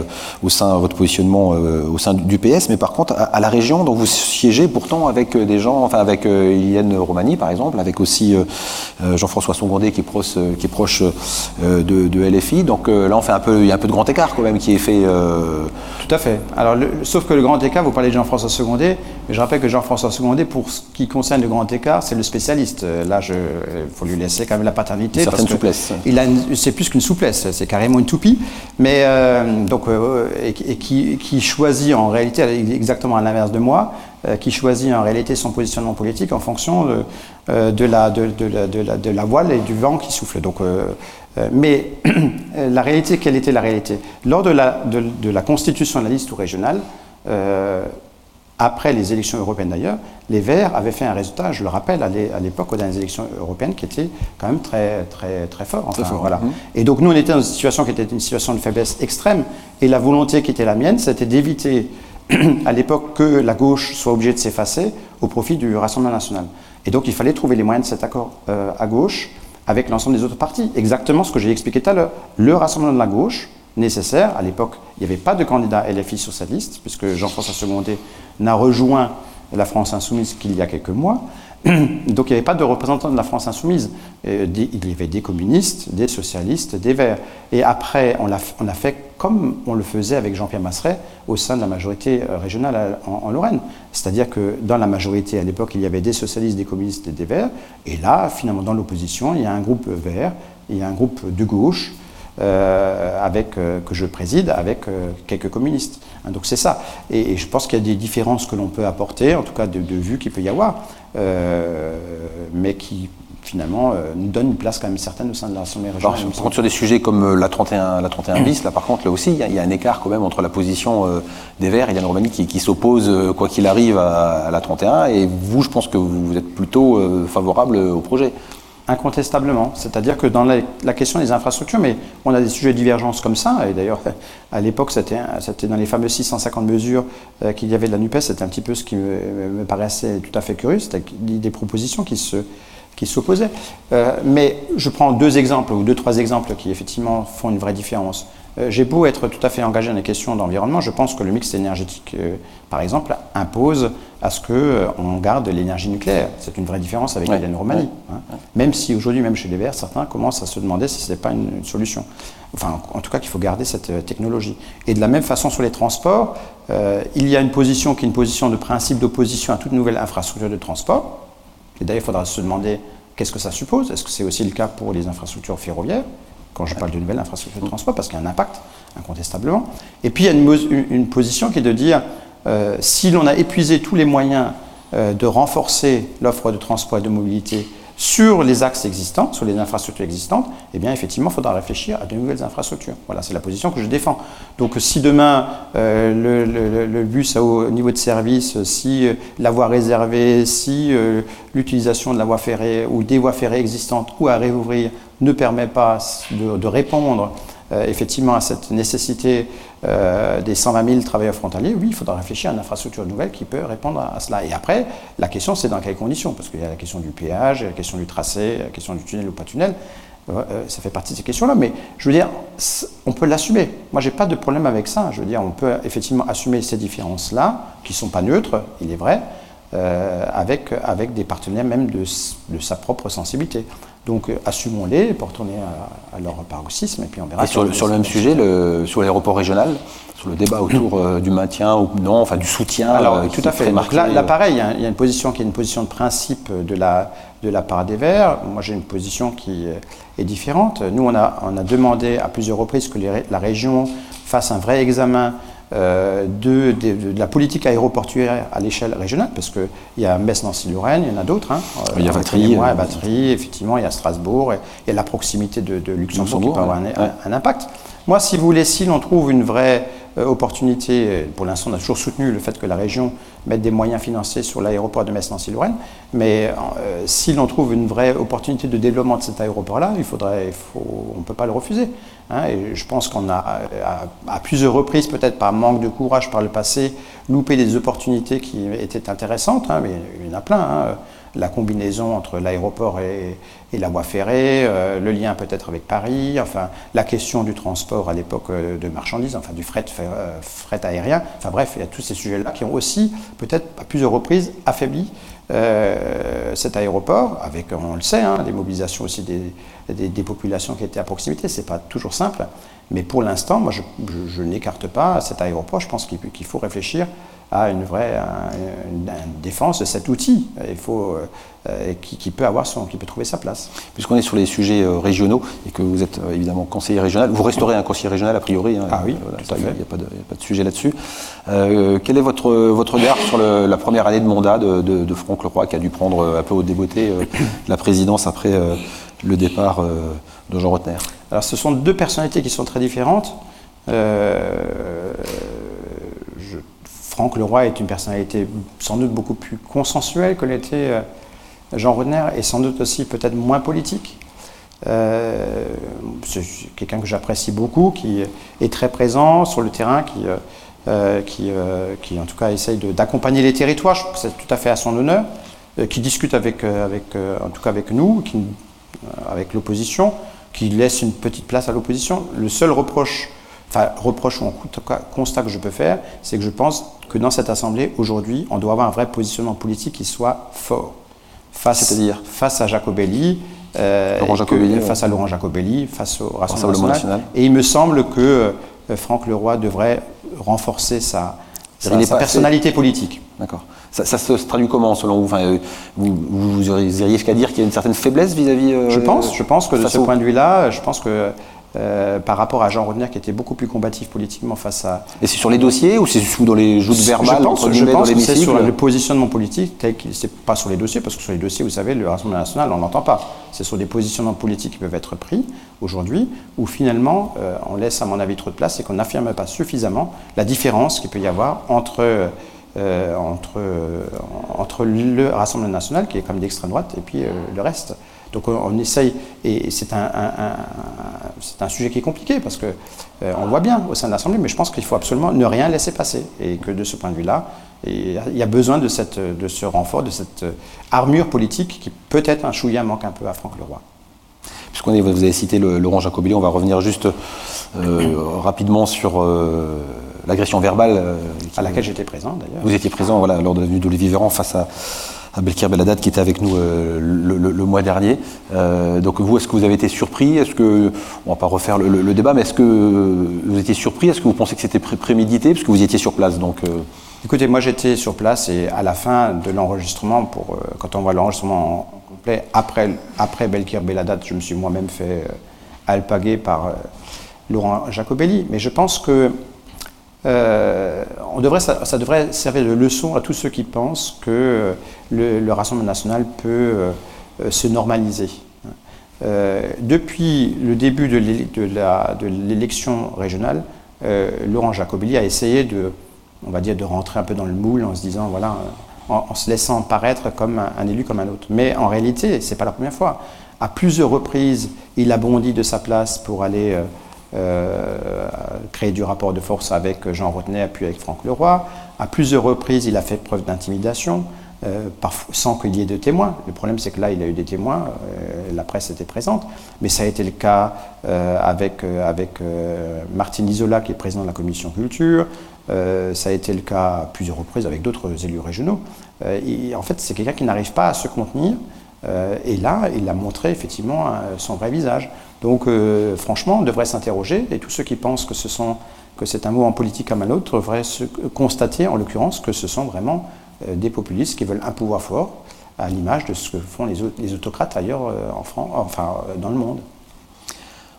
au sein, votre positionnement au sein du PS, mais par contre, à, la région, donc vous siégez pourtant avec des gens, enfin, avec Ilienne Romani, par exemple, avec aussi Jean-François Songondé, qui est proche, qui est proche de, de, LFI. Donc, là, on fait un peu, il y a un peu de grand grand écart quand même qui est fait. Euh, Tout à fait. Alors, sauf que le grand écart, vous parlez de Jean-François Secondé, mais je rappelle que Jean-François Secondé, pour ce qui concerne le grand écart, c'est le spécialiste. Euh, là, il faut lui laisser quand même la paternité. Une certaine souplesse. C'est plus qu'une souplesse, c'est carrément une toupie. Mais, donc, et, qui, qui, choisit en réalité, exactement à l'inverse de moi, qui choisit en réalité son positionnement politique en fonction de, de, la, de, la, de, la, voile et du vent qui souffle. Donc, euh, mais la réalité, quelle était la réalité? Lors de la, de, la, constitution de la liste régionale, euh, après les élections européennes d'ailleurs, les Verts avaient fait un résultat, je le rappelle, à l'époque aux dernières élections européennes, qui était quand même très, très, très fort. voilà. Et donc nous, on était dans une situation qui était une situation de faiblesse extrême, et la volonté qui était la mienne, c'était d'éviter à l'époque que la gauche soit obligée de s'effacer au profit du Rassemblement national. Et donc il fallait trouver les moyens de cet accord euh, à gauche avec l'ensemble des autres partis. Exactement ce que j'ai expliqué tout à l'heure. Le rassemblement de la gauche, nécessaire, à l'époque, il n'y avait pas de candidat LFI sur cette liste, puisque Jean-François Secondé n'a rejoint la France insoumise qu'il y a quelques mois. Donc il n'y avait pas de représentants de la France insoumise. Euh, il y avait des communistes, des socialistes, des verts. Et après, on a, fait comme on le faisait avec Jean-Pierre Masseret au sein de la majorité euh, régionale en, Lorraine. C'est-à-dire que dans la majorité à l'époque, il y avait des socialistes, des communistes et des verts. Et là, finalement, dans l'opposition, il y a un groupe vert, il y a un groupe de gauche, euh, avec, euh, que je préside avec euh, quelques communistes. Hein, donc c'est ça. Et, je pense qu'il y a des différences que l'on peut apporter, en tout cas de, de vues qu'il peut y avoir, mais qui finalement nous donnent une place quand même certaine au sein de l'Assemblée régionale. par contre, sur des sujets comme la 31, la 31 bis, là par contre, là aussi, il y, a, un écart quand même entre la position des Verts et Yann Romani qui, qui s'oppose, quoi qu'il arrive, à, à, la 31, et vous, je pense que vous êtes plutôt favorable au projet. Incontestablement. C'est-à-dire que dans la, question des infrastructures, mais on a des sujets de divergence comme ça, et d'ailleurs, à l'époque, c'était dans les fameuses 650 mesures euh, qu'il y avait de la NUPES, c'était un petit peu ce qui me, paraissait tout à fait curieux, c'était des propositions qui se qui s'opposaient. Euh, mais je prends deux exemples, ou deux, trois exemples qui effectivement font une vraie différence. Euh, j'ai beau être tout à fait engagé dans les questions d'environnement, je pense que le mix énergétique, euh, par exemple, impose à ce qu'on euh, garde l'énergie nucléaire. C'est une vraie différence avec Hélène Romani. Hein. Même si aujourd'hui, même chez les Verts, certains commencent à se demander si ce n'est pas une, solution. Enfin, en tout cas, qu'il faut garder cette technologie. Et de la même façon sur les transports, il y a une position qui est une position de principe d'opposition à toute nouvelle infrastructure de transport. Et d'ailleurs, il faudra se demander qu'est-ce que ça suppose. Est-ce que c'est aussi le cas pour les infrastructures ferroviaires? Quand je parle de nouvelles infrastructures de transport, parce qu'il y a un impact, incontestablement. Et puis il y a une, position qui est de dire, euh, si l'on a épuisé tous les moyens euh, de renforcer l'offre de transport et de mobilité sur les axes existants, sur les infrastructures existantes, eh bien effectivement, faudra réfléchir à de nouvelles infrastructures. Voilà, c'est la position que je défends. Donc si demain euh, le, bus a au niveau de service, si la voie réservée, si l'utilisation de la voie ferrée ou des voies ferrées existantes ou à réouvrir ne permet pas de, répondre euh, effectivement à cette nécessité euh, des 120 000 travailleurs frontaliers, oui, il faudra réfléchir à une infrastructure nouvelle qui peut répondre à, cela. Et après, la question, c'est dans quelles conditions Parce qu'il y a la question du péage, la question du tracé, la question du tunnel ou pas tunnel. Euh, ça fait partie de ces questions-là, mais je veux dire, on peut l'assumer. Moi, j'ai pas de problème avec ça. Je veux dire, on peut effectivement assumer ces différences-là, qui sont pas neutres, il est vrai, avec, avec des partenaires même de, de sa propre sensibilité. Donc euh, assumons-les, portons-les à, leur paroxysme et puis on verra. sur, le, sur le même sujet, le, sur l'aéroport régional, sur le débat autour euh, du maintien ou non, enfin du soutien. Alors euh, tout à fait. Donc là, là pareil, il y a une position qui est une position de principe de la, de la part des Verts. Moi j'ai une position qui est différente. Nous on a, on a demandé à plusieurs reprises que la région fasse un vrai examen euh, de, la politique aéroportuaire à l'échelle régionale, parce qu'il y a Metz-Nancy-Lorraine, il y en a d'autres. Hein. il y a Vatry. Euh, effectivement, il y a Strasbourg, il y a la proximité de, Luxembourg, qui peut avoir un, impact. Moi, si vous voulez, si l'on trouve une vraie euh, opportunité, pour l'instant, on a toujours soutenu le fait que la région mette des moyens financiers sur l'aéroport de Metz-Nancy-Lorraine, mais si l'on trouve une vraie opportunité de développement de cet aéroport-là, il faudrait, on ne peut pas le refuser. Hein, et je pense qu'on a, à, plusieurs reprises, peut-être par manque de courage par le passé, loupé des opportunités qui étaient intéressantes, hein, mais il y en a plein. Hein. La combinaison entre l'aéroport et, la voie ferrée, euh, le lien peut-être avec Paris, enfin la question du transport à l'époque euh, de marchandises, enfin du fret, euh, fret aérien, enfin bref, il y a tous ces sujets-là qui ont aussi peut-être à plusieurs reprises affaibli cet aéroport, avec, on le sait, des mobilisations aussi des, des, populations qui étaient à proximité. Ce n'est pas toujours simple. Mais pour l'instant, moi, je, n'écarte pas cet aéroport. Je pense qu'il faut réfléchir à une vraie défense de cet outil. Il faut euh, qui, peut avoir son, qui peut trouver sa place. Puisqu'on est sur les sujets euh, régionaux et que vous êtes euh, évidemment conseiller régional, vous resterez un conseiller régional a priori. Hein, ah oui, Il n'y a, pas de sujet là-dessus. quel est votre, votre regard sur la première année de mandat de, Franck Leroy qui a dû prendre un peu au débeauté la présidence après le départ de Jean Rotner Alors ce sont deux personnalités qui sont très différentes. Franck Leroy est une personnalité sans doute beaucoup plus consensuelle que l'était Jean Rodner est sans doute aussi peut-être moins politique. Euh, c'est quelqu'un que j'apprécie beaucoup, qui est très présent sur le terrain, qui, euh, euh, en tout cas essaye d'accompagner les territoires. Je trouve que c'est tout à fait à son honneur, qui discute avec, en tout cas avec nous, avec l'opposition, qui laisse une petite place à l'opposition. Le seul reproche, enfin reproche ou en tout cas constat que je peux faire, c'est que je pense que dans cette assemblée aujourd'hui, on doit avoir un vrai positionnement politique qui soit fort face, C'est-à-dire face à Jacobelli, euh, Jacobelli face à Laurent Jacobelli, face au Rassemblement national. Et il me semble que euh, Franck Leroy devrait renforcer sa, personnalité politique. D'accord. Ça, se traduit comment selon vous, enfin, euh, vous, vous, iriez jusqu'à dire qu'il y a une certaine faiblesse vis-à-vis. je pense, je pense que de ce point de vue-là, je pense que euh, par rapport à Jean Rodner qui était beaucoup plus combatif politiquement face à. Et c'est sur les dossiers ou c'est dans les joutes verbales Je pense, je pense que c'est sur le positionnement politique tel qu'il. C'est pas sur les dossiers parce que sur les dossiers, vous savez, le Rassemblement national, on n'entend pas. C'est sur des positionnements politiques qui peuvent être pris aujourd'hui où finalement euh, on laisse, à mon avis, trop de place et qu'on n'affirme pas suffisamment la différence qu'il peut y avoir entre. Euh, entre, entre le Rassemblement national, qui est comme d'extrême droite, et puis le reste. Donc on, essaye, et c'est un, un, sujet qui est compliqué parce qu'on euh, on voit bien au sein de l'Assemblée, mais je pense qu'il faut absolument ne rien laisser passer. Et que de ce point de vue-là, il y a besoin de, cette, de ce renfort, de cette euh, armure politique qui peut-être un chouïa manque un peu à Franck Leroy. Puisqu'on est, vous avez cité le, Laurent Jacobelli, on va revenir juste euh, rapidement sur l'agression verbale. à laquelle j'étais présent d'ailleurs. Vous étiez présent voilà, lors de la venue d'Olivier Véran face à, à Belkir Beladat qui était avec nous euh, le, mois dernier. Euh, donc vous, est-ce que vous avez été surpris? Est-ce que, on va pas refaire le, débat, mais est-ce que vous étiez surpris? Est-ce que vous pensez que c'était prémédité? Parce que vous étiez sur place, donc... Euh. Écoutez, moi j'étais sur place et à la fin de l'enregistrement, pour quand on voit l'enregistrement en, complet, après, après Belkir Beladat, je me suis moi-même fait alpaguer par Laurent Jacobelli. Mais je pense que euh, on devrait, ça, devrait servir de leçon à tous ceux qui pensent que le, Rassemblement national peut euh, se normaliser. Euh, depuis le début de l'élection régionale, Laurent Jacobelli a essayé de, on va dire, de rentrer un peu dans le moule en se disant, voilà, en, se laissant paraître comme un, élu comme un autre. Mais en réalité, ce n'est pas la première fois. À plusieurs reprises, il a bondi de sa place pour aller euh, créé du rapport de force avec Jean Rotner puis avec Franck Leroy. À plusieurs reprises, il a fait preuve d'intimidation. Euh, sans qu'il y ait de témoins. Le problème, c'est que là, il a eu des témoins, euh, la presse était présente, mais ça a été le cas avec, avec Martine Isola, qui est président de la commission culture, ça a été le cas à plusieurs reprises avec d'autres élus régionaux. en fait, c'est quelqu'un qui n'arrive pas à se contenir, et là, il a montré effectivement son vrai visage. Donc euh, franchement, on devrait s'interroger, et tous ceux qui pensent que c'est un mot en politique comme un autre devraient se constater, en l'occurrence, que ce sont vraiment euh, des populistes qui veulent un pouvoir fort, à l'image de ce que font les, autocrates ailleurs euh, en France, enfin dans le monde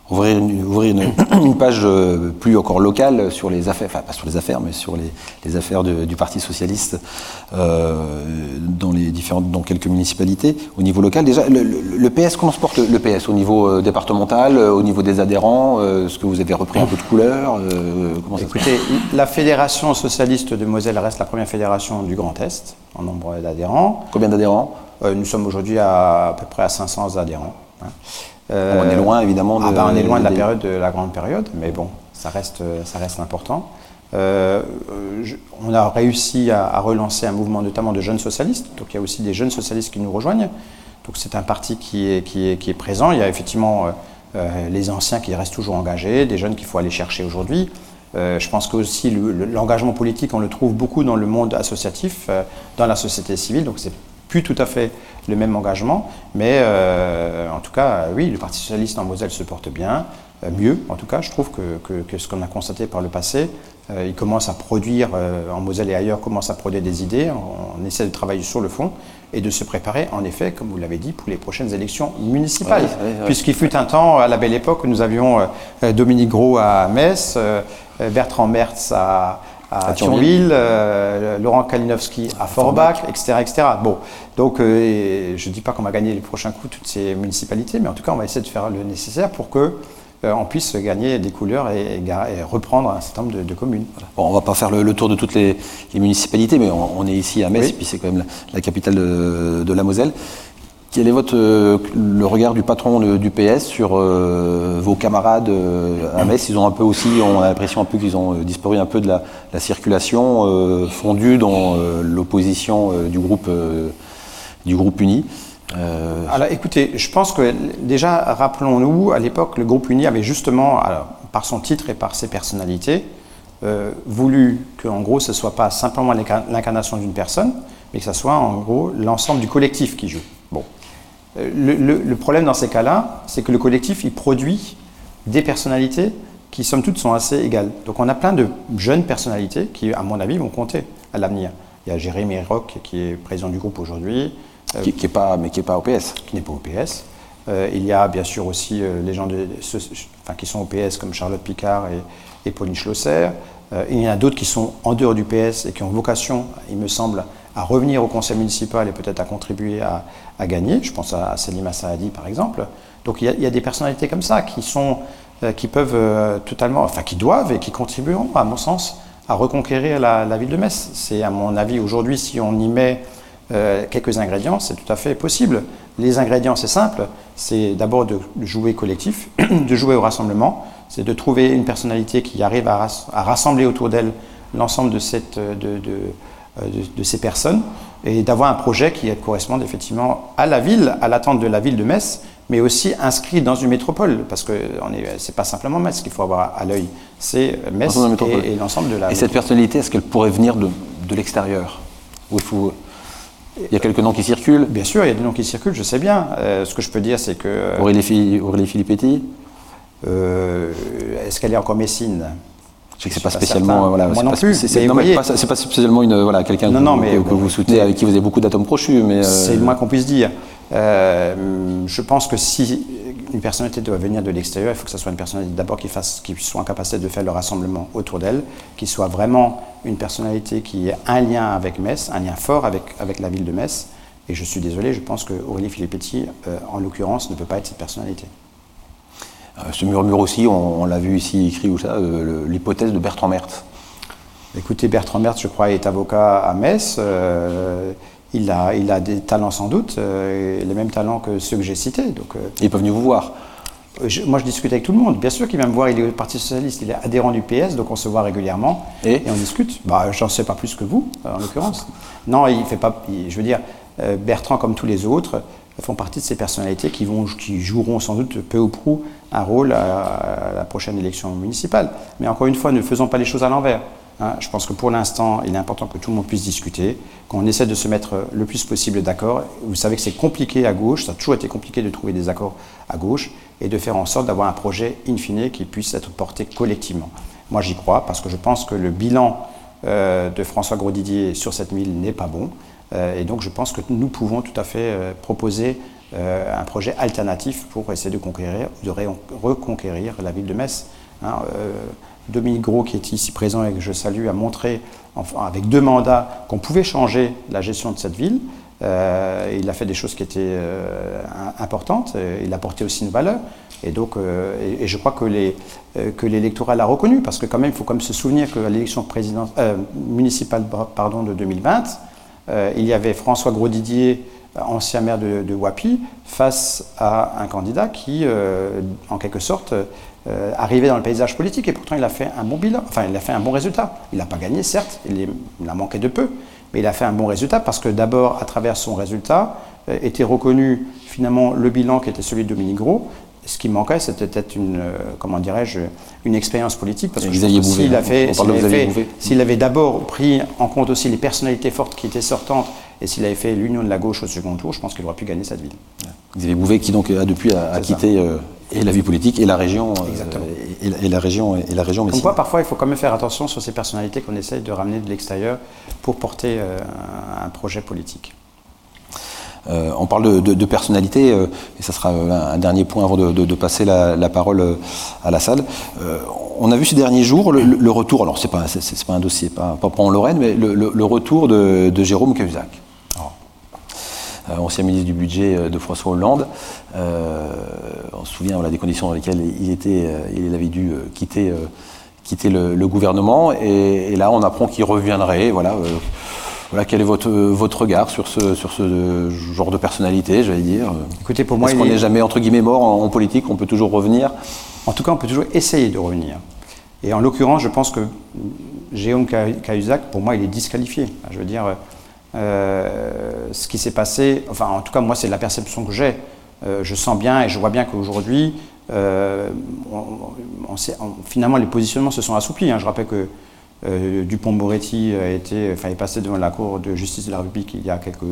ouvrir, une, une, page euh, plus encore locale sur les affaires, enfin pas sur les affaires, mais sur les, les affaires du Parti socialiste euh, dans les différentes, dans quelques municipalités au niveau local. Déjà, le, PS, comment se porte le, PS au niveau euh, départemental, au niveau des adhérents Est-ce que vous avez repris un peu de couleur comment Écoutez, la fédération socialiste de Moselle reste la première fédération du Grand Est en nombre d'adhérents. Combien d'adhérents? Nous sommes aujourd'hui à, à peu près à 500 adhérents. Hein. Euh, on est loin évidemment ah de, bah, on est loin de la période de la grande période, mais bon, ça reste, ça reste important. Euh, on a réussi à, relancer un mouvement notamment de jeunes socialistes, donc il y a aussi des jeunes socialistes qui nous rejoignent. Donc c'est un parti qui est, qui, est, qui est, présent. Il y a effectivement euh, les anciens qui restent toujours engagés, des jeunes qu'il faut aller chercher aujourd'hui. je pense que aussi l'engagement politique, on le trouve beaucoup dans le monde associatif, dans la société civile, donc c'est plus tout à fait le même engagement, mais euh, en tout cas, oui, le Parti socialiste en Moselle se porte bien, euh, mieux en tout cas, je trouve, que, ce qu'on a constaté par le passé. Euh, il commence à produire, en Moselle et ailleurs, commence à produire des idées, on, essaie de travailler sur le fond et de se préparer, en effet, comme vous l'avez dit, pour les prochaines élections municipales. Puisqu'il fut un temps, à la belle époque, nous avions Dominique Gros à Metz, Bertrand Mertz à à, Thionville, euh, Laurent Kalinowski à Forbach, etc., etc. Bon, donc euh, je ne dis pas qu'on va gagner les prochains coups toutes ces municipalités, mais en tout cas on va essayer de faire le nécessaire pour que euh, on puisse gagner des couleurs et, reprendre un certain nombre de, communes. Bon, on ne va pas faire le, tour de toutes les, municipalités, mais on, est ici à Metz, et puis c'est quand même la, capitale de, la Moselle. Quel est euh, le regard du patron du PS sur euh, vos camarades euh, à Metz? Ils ont un peu aussi, on a l'impression un peu qu'ils ont disparu un peu de la, circulation, fondue dans l'opposition du groupe du groupe uni. Alors écoutez, je pense que déjà, rappelons-nous, à l'époque, le groupe uni avait justement, par son titre et par ses personnalités, voulu qu'en gros ce soit pas simplement l'incarnation d'une personne, mais que ce soit en gros l'ensemble du collectif qui joue. Le, problème dans ces cas-là, c'est que le collectif, il produit des personnalités qui, somme toute, sont assez égales. Donc on a plein de jeunes personnalités qui, à mon avis, vont compter à l'avenir. Il y a Jérémy Rock, qui est président du groupe aujourd'hui. Euh, qui, n'est pas, mais qui n'est pas au PS. Qui n'est pas au PS. Euh, il y a bien sûr aussi euh, les gens de, enfin, qui sont au PS comme Charlotte Picard et, Pauline Schlosser. il y en a d'autres qui sont en dehors du PS et qui ont vocation, il me semble, à revenir au conseil municipal et peut-être à contribuer à, gagner. Je pense à, Selima Saadi par exemple. Donc il y, a, des personnalités comme ça qui, sont, euh, qui peuvent euh, totalement, enfin qui doivent et qui contribueront, à mon sens, à reconquérir la, ville de Metz. C'est à mon avis aujourd'hui, si on y met euh, quelques ingrédients, c'est tout à fait possible. Les ingrédients, c'est simple, c'est d'abord de, jouer collectif, de jouer au rassemblement, c'est de trouver une personnalité qui arrive à, rassembler autour d'elle l'ensemble de cette... de, de, ces personnes et d'avoir un projet qui corresponde effectivement à la ville, à l'attente de la ville de Metz, mais aussi inscrit dans une métropole, parce que ce n'est pas simplement Metz qu'il faut avoir à l'œil, c'est Metz et, l'ensemble de la... Et cette personnalité, est-ce qu'elle pourrait venir de, l'extérieur? Il faut... Il y a quelques noms qui circulent? Bien sûr, il y a des noms qui circulent, je sais bien. Euh, ce que je peux dire, c'est que... Euh, Aurélie, Aurélie Filippetti? Est-ce qu'elle est encore Messine sais que c'est pas spécialement voilà, moi non plus. C'est pas, spécialement une voilà quelqu'un que, que, vous soutenez avec qui vous avez beaucoup d'atomes crochus, mais c'est le moins qu'on puisse dire. Euh, je pense que si une personnalité doit venir de l'extérieur, il faut que ce soit une personnalité d'abord qui fasse, qui soit en capacité de faire le rassemblement autour d'elle, qui soit vraiment une personnalité qui ait un lien avec Metz, un lien fort avec avec la ville de Metz. Et je suis désolé, je pense que Aurélie Filippetti, euh, en l'occurrence, ne peut pas être cette personnalité. Euh, ce murmure aussi, on, l'a vu ici écrit ou ça, euh, l'hypothèse de Bertrand Mertz. Écoutez, Bertrand Mertz, je crois, est avocat à Metz. Euh, il, a, il a des talents sans doute, les mêmes talents que ceux que j'ai cités. Donc, il peut venir vous voir moi, je discute avec tout le monde. Bien sûr qu'il va me voir, il est au Parti Socialiste, il est adhérent du PS, donc on se voit régulièrement et, on discute. Bah, J'en sais pas plus que vous, en l'occurrence. Non, il fait pas. je veux dire, Bertrand, comme tous les autres, font partie de ces personnalités qui, vont, qui joueront sans doute peu ou prou un rôle à, la prochaine élection municipale. Mais encore une fois, ne faisons pas les choses à l'envers. Hein. je pense que pour l'instant, il est important que tout le monde puisse discuter, qu'on essaie de se mettre le plus possible d'accord. Vous savez que c'est compliqué à gauche, ça a toujours été compliqué de trouver des accords à gauche, et de faire en sorte d'avoir un projet in fine qui puisse être porté collectivement. Moi, j'y crois parce que je pense que le bilan euh, de François Grosdidier sur cette mille n'est pas bon. Euh, et donc je pense que nous pouvons tout à fait euh, proposer euh, un projet alternatif pour essayer de conquérir, de reconquérir la ville de Metz. Hein, Dominique Gros, qui est ici présent et que je salue, a montré, avec deux mandats, qu'on pouvait changer la gestion de cette ville. il a fait des choses qui étaient importantes. il a porté aussi une valeur. Et donc, et, je crois que, les, que l'électorat l'a reconnu, parce que quand même, il faut quand même se souvenir que l'élection municipale de 2020, euh, il y avait François Grosdidier, ancien maire de, Wapi, face à un candidat qui, euh, en quelque sorte, euh, arrivait dans le paysage politique et pourtant il a fait un bon bilan, enfin il a fait un bon résultat. Il n'a pas gagné, certes, il, a manqué de peu, mais il a fait un bon résultat parce que d'abord, à travers son résultat, était reconnu finalement le bilan qui était celui de Dominique Gros, ce qui manquait, c'était peut-être une, comment dirais-je, une expérience politique. Parce que Xavier Bouvet, s'il avait d'abord pris en compte aussi les personnalités fortes qui étaient sortantes, et s'il avait fait l'union de la gauche au second tour, je pense qu'il aurait pu gagner cette ville. Xavier Bouvet, qui donc a depuis a, quitté et la vie politique et la région euh, et, la région et la région Comme quoi parfois il faut quand même faire attention sur ces personnalités qu'on essaye de ramener de l'extérieur pour porter euh, un projet politique. Euh, on parle de, personnalité, et ça sera un, dernier point avant de, passer la, parole à la salle. on a vu ces derniers jours le, retour, alors c'est pas, c'est, pas un dossier, pas, pas, en Lorraine, mais le, retour de, Jérôme Cahuzac. Euh, ancien ministre du budget euh, de François Hollande. Euh, on se souvient des conditions dans lesquelles il, avait dû quitter, le, gouvernement. Et, là, on apprend qu'il reviendrait. Voilà, quel est votre, votre regard sur ce, sur ce genre de personnalité, j'allais dire? Écoutez, pour moi, Est-ce qu'on n'est jamais entre guillemets mort en, politique? On peut toujours revenir? En tout cas, on peut toujours essayer de revenir. Et en l'occurrence, je pense que Jérôme Cahuzac, pour moi, il est disqualifié. Je veux dire, euh, ce qui s'est passé, enfin en tout cas moi c'est la perception que j'ai, euh, je sens bien et je vois bien qu'aujourd'hui, euh, finalement les positionnements se sont assouplis. Hein. Je rappelle que Dupont-Moretti a été, enfin, est passé devant la Cour de justice de la République il y a quelques,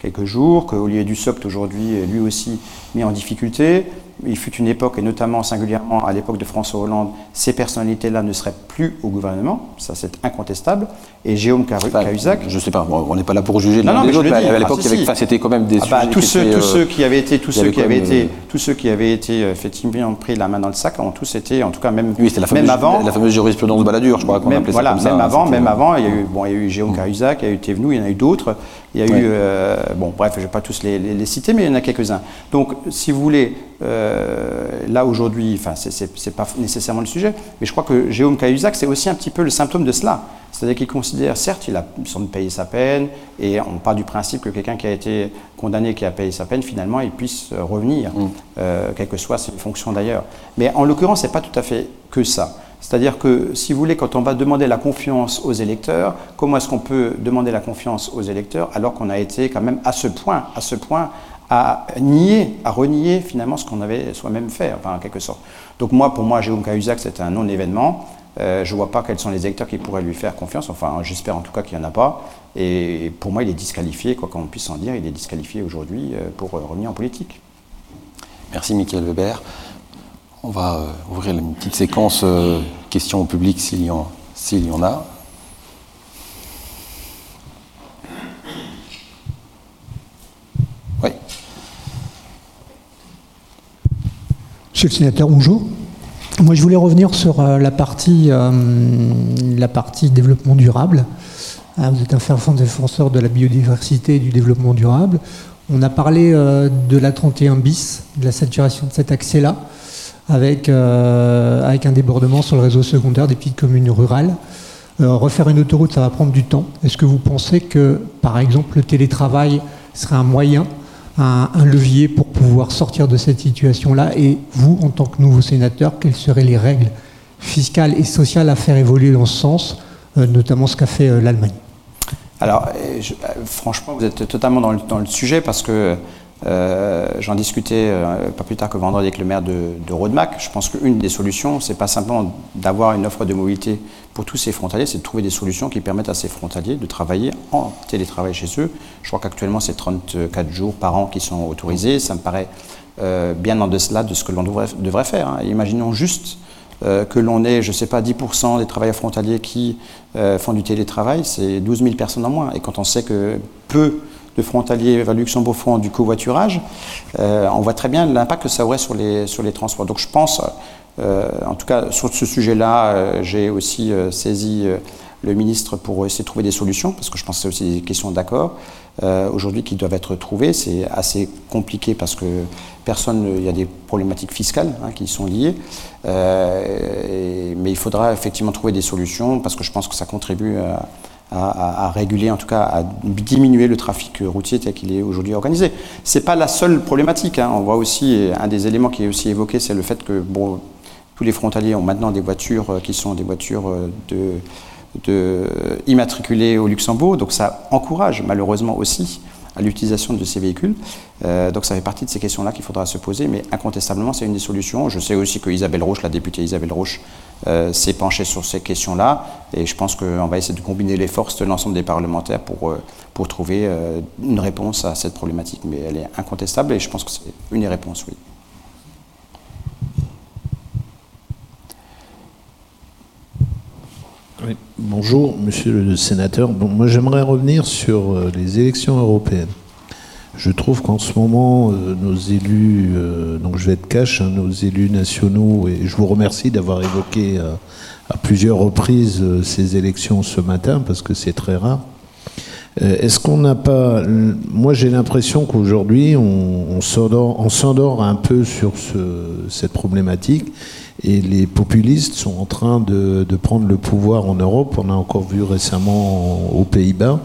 quelques jours, que Olivier Dussopt aujourd'hui lui aussi mis en difficulté il fut une époque, et notamment singulièrement à l'époque de François Hollande, ces personnalités-là ne seraient plus au gouvernement, ça c'est incontestable. Et Jérôme Cahuzac. je ne sais pas, on n'est pas là pour juger non, non, mais autres, à l'époque, c'était quand même des ah bah, tous, ceux, tous ceux qui avaient été, tous ceux qui avaient été, tous ceux qui avaient été effectivement pris la main dans le sac ont tous été, en tout cas même, oui, la fameuse, même avant, la fameuse jurisprudence de Balladur, je crois qu'on appelait voilà, ça comme même avant, même avant, il y a eu, bon, il y a eu Jérôme Cahuzac, il y a eu Thévenoud, il y en a eu d'autres. Il y a eu, euh, bon, bref, je ne vais pas tous les, citer, mais il y en a quelques-uns. Donc, si vous voulez, euh, là aujourd'hui, enfin, ce n'est pas nécessairement le sujet, mais je crois que Jérôme Cahuzac, c'est aussi un petit peu le symptôme de cela. C'est-à-dire qu'il considère, certes, il a sans payer sa peine, et on part du principe que quelqu'un qui a été condamné, qui a payé sa peine, finalement, il puisse revenir, mm. euh, quelle que soit ses fonctions d'ailleurs. Mais en l'occurrence, ce n'est pas tout à fait que ça. C'est-à-dire que, si vous voulez, quand on va demander la confiance aux électeurs, comment est-ce qu'on peut demander la confiance aux électeurs alors qu'on a été quand même à ce point, à ce point, à nier, à renier finalement ce qu'on avait soi-même fait, enfin en quelque sorte. Donc moi, pour moi, Jérôme Cahuzac, c'est un non-événement. Euh, je ne vois pas quels sont les électeurs qui pourraient lui faire confiance. Enfin, j'espère en tout cas qu'il n'y en a pas. Et pour moi, il est disqualifié, quoi qu'on puisse en dire, il est disqualifié aujourd'hui euh, pour revenir en politique. Merci, Michael Weber. On va euh, ouvrir une petite séquence euh, questions au public s'il y, en, a. Oui. Monsieur le sénateur, bonjour. Moi, je voulais revenir sur euh, la partie, développement durable. Ah, vous êtes un fervent défenseur de la biodiversité et du développement durable. On a parlé de la 31 bis, de la saturation de cet accès-là avec, euh, avec un débordement sur le réseau secondaire des petites communes rurales. Euh, refaire une autoroute, ça va prendre du temps. Est-ce que vous pensez que, par exemple, le télétravail serait un moyen, un, levier pour pouvoir sortir de cette situation-là? Et vous, en tant que nouveau sénateur, quelles seraient les règles fiscales et sociales à faire évoluer dans ce sens, euh, notamment ce qu'a fait l'Allemagne? Alors, franchement, vous êtes totalement dans dans le sujet parce que euh, j'en discutais euh, pas plus tard que vendredi avec le maire de, de Rodemac. Je pense qu'une des solutions, c'est pas simplement d'avoir une offre de mobilité pour tous ces frontaliers, c'est de trouver des solutions qui permettent à ces frontaliers de travailler en télétravail chez eux. Je crois qu'actuellement, c'est 34 jours par an qui sont autorisés. Ça me paraît euh, bien en deçà de ce que l'on devrait, faire. Hein. Imaginons juste que l'on ait, je ne sais pas, 10% des travailleurs frontaliers qui font du télétravail, c'est 12 000 personnes en moins. Et quand on sait que peu de frontaliers vers Luxembourg font du covoiturage, euh, on voit très bien l'impact que ça aurait sur les, sur les transports. Donc je pense, euh, en tout cas sur ce sujet-là, euh, j'ai aussi saisi le ministre pour essayer de trouver des solutions, parce que je pense que c'est aussi des questions d'accord aujourd'hui qui doivent être trouvées. C'est assez compliqué parce que personne, il y a des problématiques fiscales hein, qui sont liées, mais il faudra effectivement trouver des solutions parce que je pense que ça contribue à à, réguler, en tout cas à diminuer le trafic routier tel qu'il est aujourd'hui organisé. Ce n'est pas la seule problématique. Hein. On voit aussi, un des éléments qui est aussi évoqué, c'est le fait que bon, tous les frontaliers ont maintenant des voitures euh, qui sont des voitures euh, de, immatriculées au Luxembourg. Donc ça encourage malheureusement aussi à l'utilisation de ces véhicules. Euh, donc ça fait partie de ces questions-là qu'il faudra se poser, mais incontestablement, c'est une des solutions. Je sais aussi que Isabelle Roche, la députée Isabelle Roche, euh, s'est penchée sur ces questions-là, et je pense qu'on va essayer de combiner les forces de l'ensemble des parlementaires pour, pour trouver une réponse à cette problématique. Mais elle est incontestable, et je pense que c'est une des réponses, oui. Bonjour, monsieur le sénateur. Moi, j'aimerais revenir sur euh, les élections européennes. Je trouve qu'en ce moment, euh, nos élus, euh, donc je vais être cash, hein, nos élus nationaux, et je vous remercie d'avoir évoqué à plusieurs reprises ces élections ce matin, parce que c'est très rare. Est-ce qu'on n'a pas. Moi, j'ai l'impression qu'aujourd'hui, on, s'endort un peu sur ce, cette problématique et les populistes sont en train de, prendre le pouvoir en Europe. On a encore vu récemment aux Pays-Bas.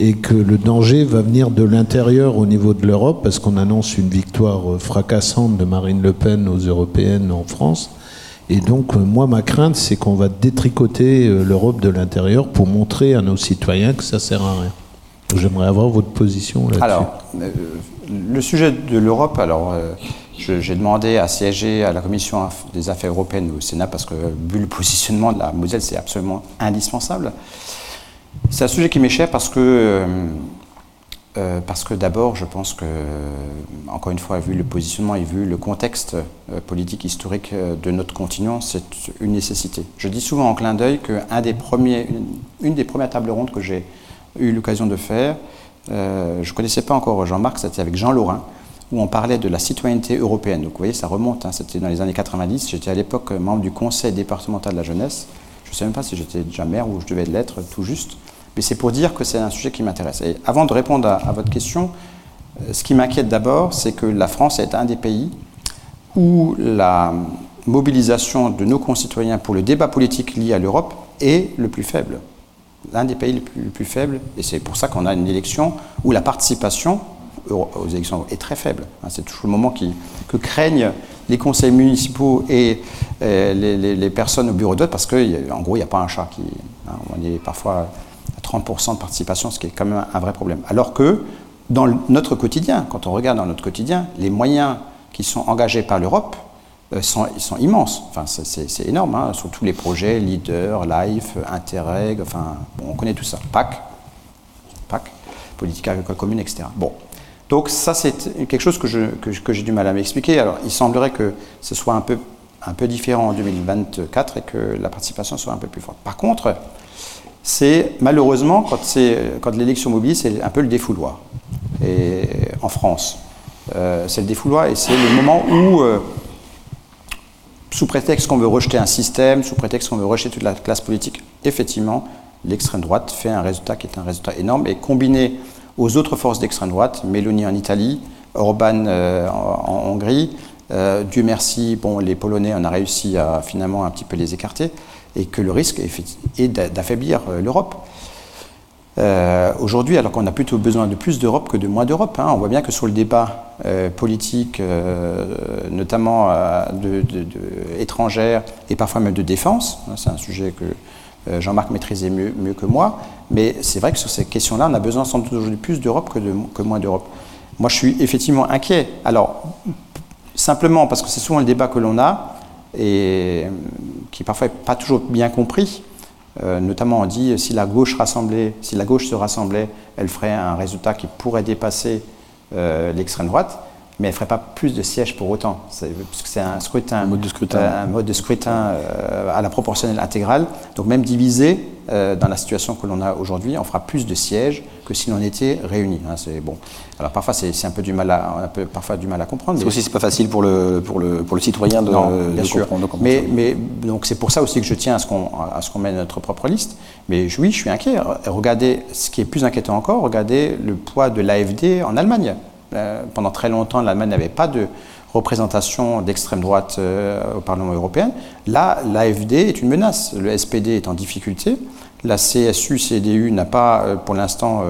Et que le danger va venir de l'intérieur au niveau de l'Europe, parce qu'on annonce une victoire fracassante de Marine Le Pen aux européennes en France. Et donc, moi, ma crainte, c'est qu'on va détricoter euh, l'Europe de l'intérieur pour montrer à nos citoyens que ça sert à rien. J'aimerais avoir votre position là-dessus. Alors, euh, le sujet de l'Europe, alors, euh, j'ai demandé à siéger à la Commission des affaires européennes au Sénat parce que, vu le positionnement de la Moselle, c'est absolument indispensable. C'est un sujet qui m'est cher parce que, euh, euh, que d'abord, je pense que, encore une fois, vu le positionnement et vu le contexte euh, politique historique de notre continent, c'est une nécessité. Je dis souvent en clin d'œil qu'une des, des premières tables rondes que j'ai eu l'occasion de faire, je ne connaissais pas encore Jean-Marc, c'était avec Jean Laurin où on parlait de la citoyenneté européenne. Donc vous voyez, ça remonte, hein, c'était dans les années 90. J'étais à l'époque membre du conseil départemental de la jeunesse. Je ne sais même pas si j'étais déjà maire ou je devais l'être tout juste. Mais c'est pour dire que c'est un sujet qui m'intéresse. Et avant de répondre à, votre question, euh, ce qui m'inquiète d'abord, c'est que la France est un des pays où la mobilisation de nos concitoyens pour le débat politique lié à l'Europe est le plus faible. L'un des pays les plus, les plus faibles, et c'est pour ça qu'on a une élection où la participation aux élections est très faible. Hein, c'est toujours le moment qui, que craignent les conseils municipaux et euh, les, personnes au bureau de vote parce qu'en gros, il n'y a pas un chat qui. Hein, on est parfois à 30% de participation, ce qui est quand même un vrai problème. Alors que dans notre quotidien, quand on regarde dans notre quotidien, les moyens qui sont engagés par l'Europe euh, sont immenses. Enfin, c'est énorme, hein, sur tous les projets, Leader, LIFE, Interreg, enfin, on connaît tout ça. PAC, PAC, politique agricole commune, etc. Bon, donc ça, c'est quelque chose que, j'ai du mal à m'expliquer. Alors, il semblerait que ce soit un peu, différent en 2024 et que la participation soit un peu plus forte. Par contre, c'est malheureusement, quand, quand l'élection mobile, c'est un peu le défouloir. Et en France, euh, c'est le défouloir et c'est le moment où, euh, sous prétexte qu'on veut rejeter un système, sous prétexte qu'on veut rejeter toute la classe politique, effectivement, l'extrême droite fait un résultat qui est un résultat énorme et combiné aux autres forces d'extrême droite, Mélanie en Italie, Orban euh, en, Hongrie. Euh, Dieu merci, bon, les Polonais, on a réussi à finalement un petit peu les écarter, et que le risque est, d'affaiblir euh, l'Europe. Aujourd'hui, alors qu'on a plutôt besoin de plus d'Europe que de moins d'Europe, hein, on voit bien que sur le débat politique, notamment étrangère et parfois même de défense, hein, c'est un sujet que Jean-Marc maîtrisait mieux, que moi. Mais c'est vrai que sur ces questions-là, on a besoin sans doute aujourd'hui plus d'Europe que, de, que moins d'Europe. Moi, je suis effectivement inquiet. Alors, simplement parce que c'est souvent le débat que l'on a et euh, qui parfois n'est pas toujours bien compris. Euh, notamment, on dit si la gauche rassemblait, si la gauche se rassemblait, elle ferait un résultat qui pourrait dépasser l'extrême droite mais elle ne ferait pas plus de sièges pour autant, puisque c'est un scrutin, un mode de scrutin, un mode de scrutin euh, à la proportionnelle intégrale. Donc même divisé euh, dans la situation que l'on a aujourd'hui, on fera plus de sièges que si l'on était réunis. Hein, c'est bon. Alors parfois c'est un peu du mal à, peu, parfois du mal à comprendre. C'est aussi c'est pas facile pour le pour le pour le citoyen de, bien sûr. comprendre. mais mais donc c'est pour ça aussi que je tiens à ce qu'on à ce qu'on mette notre propre liste. Mais oui, je suis inquiet. Regardez, ce qui est plus inquiétant encore, regardez le poids de l'AFD en Allemagne. Euh, pendant très longtemps, l'Allemagne n'avait pas de représentation d'extrême droite au Parlement européen. Là, l'AFD est une menace. Le SPD est en difficulté. La CSU-CDU n'a pas, pour l'instant,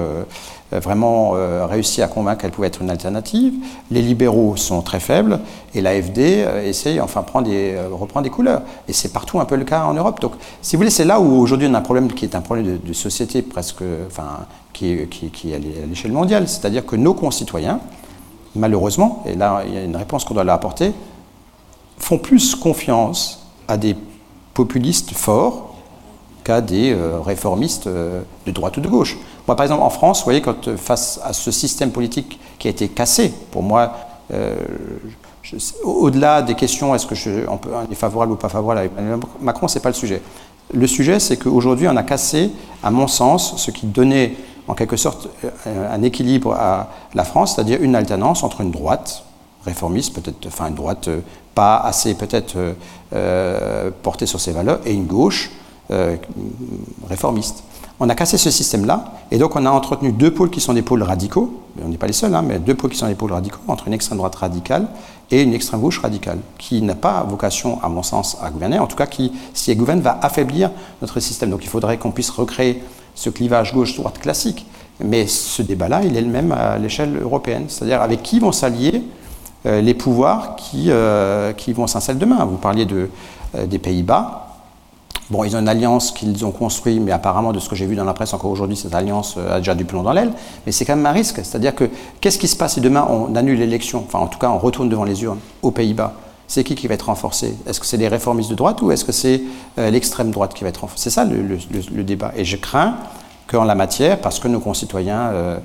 euh, vraiment euh, réussi à convaincre qu'elle pouvait être une alternative. Les libéraux sont très faibles et l'AFD euh, essaye, enfin, prend des, reprend des couleurs. Et c'est partout un peu le cas en Europe. Donc, si vous voulez, c'est là où aujourd'hui on a un problème qui est un problème de, société presque, enfin, qui est à l'échelle mondiale. C'est-à-dire que nos concitoyens, malheureusement, et là il y a une réponse qu'on doit leur apporter, font plus confiance à des populistes forts qu'à des réformistes de droite ou de gauche. Moi, par exemple, en France, vous voyez, quand euh, face à ce système politique qui a été cassé, pour moi, euh, au-delà des questions, est-ce que je, on, est favorable ou pas favorable à Emmanuel Macron, c'est pas le sujet. Le sujet, c'est qu'aujourd'hui, on a cassé, à mon sens, ce qui donnait en quelque sorte euh, un équilibre à la France, c'est-à-dire une alternance entre une droite réformiste, peut-être, enfin une droite pas assez peut-être portée sur ses valeurs, et une gauche réformiste. On a cassé ce système-là, et donc on a entretenu deux pôles qui sont des pôles radicaux, on n'est pas les seuls, hein, mais deux pôles qui sont des pôles radicaux, entre une extrême droite radicale et une extrême gauche radicale, qui n'a pas vocation, à mon sens, à gouverner, en tout cas qui, si elle gouverne, va affaiblir notre système. Donc il faudrait qu'on puisse recréer ce clivage gauche-droite classique. Mais ce débat-là, il est le même à l'échelle européenne, c'est-à-dire avec qui vont s'allier euh, les pouvoirs qui, euh, qui vont s'installer demain. Vous parliez euh, des Pays-Bas, Bon, ils ont une alliance qu'ils ont construite, mais apparemment, de ce que j'ai vu dans la presse encore aujourd'hui, cette alliance a déjà du plomb dans l'aile. Mais c'est quand même un risque. C'est-à-dire que qu'est-ce qui se passe si demain on annule l'élection? Enfin, en tout cas, on retourne devant les urnes aux Pays-Bas. C'est qui qui va être renforcé? Est-ce que c'est les réformistes de droite ou est-ce que c'est euh, l'extrême droite qui va être renforcée C'est ça le, débat. Et je crains qu'en la matière, parce que nos concitoyens euh,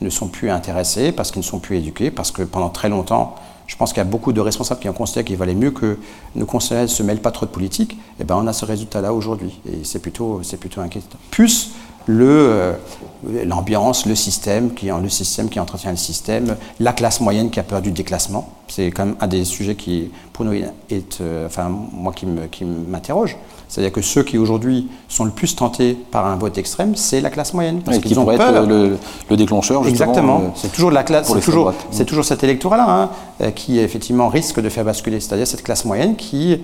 ne sont plus intéressés, parce qu'ils ne sont plus éduqués, parce que pendant très longtemps, je pense qu'il y a beaucoup de responsables qui ont considéré qu'il valait mieux que nos conseillers ne se mêlent pas trop de politique. Et eh ben on a ce résultat-là aujourd'hui. Et c'est plutôt, plutôt inquiétant. Le, euh, l'ambiance, le système, qui, le système qui entretient le système, la classe moyenne qui a peur du déclassement. C'est quand même un des sujets qui, pour nous, est, euh, enfin, moi qui, m'interroge. C'est-à-dire que ceux qui aujourd'hui sont le plus tentés par un vote extrême, c'est la classe moyenne. Parce qu'ils ont peur. Le, le, déclencheur, justement. Exactement. Euh, c'est toujours la classe. C'est toujours, toujours cet électorat-là hein, qui effectivement risque de faire basculer. C'est-à-dire cette classe moyenne qui,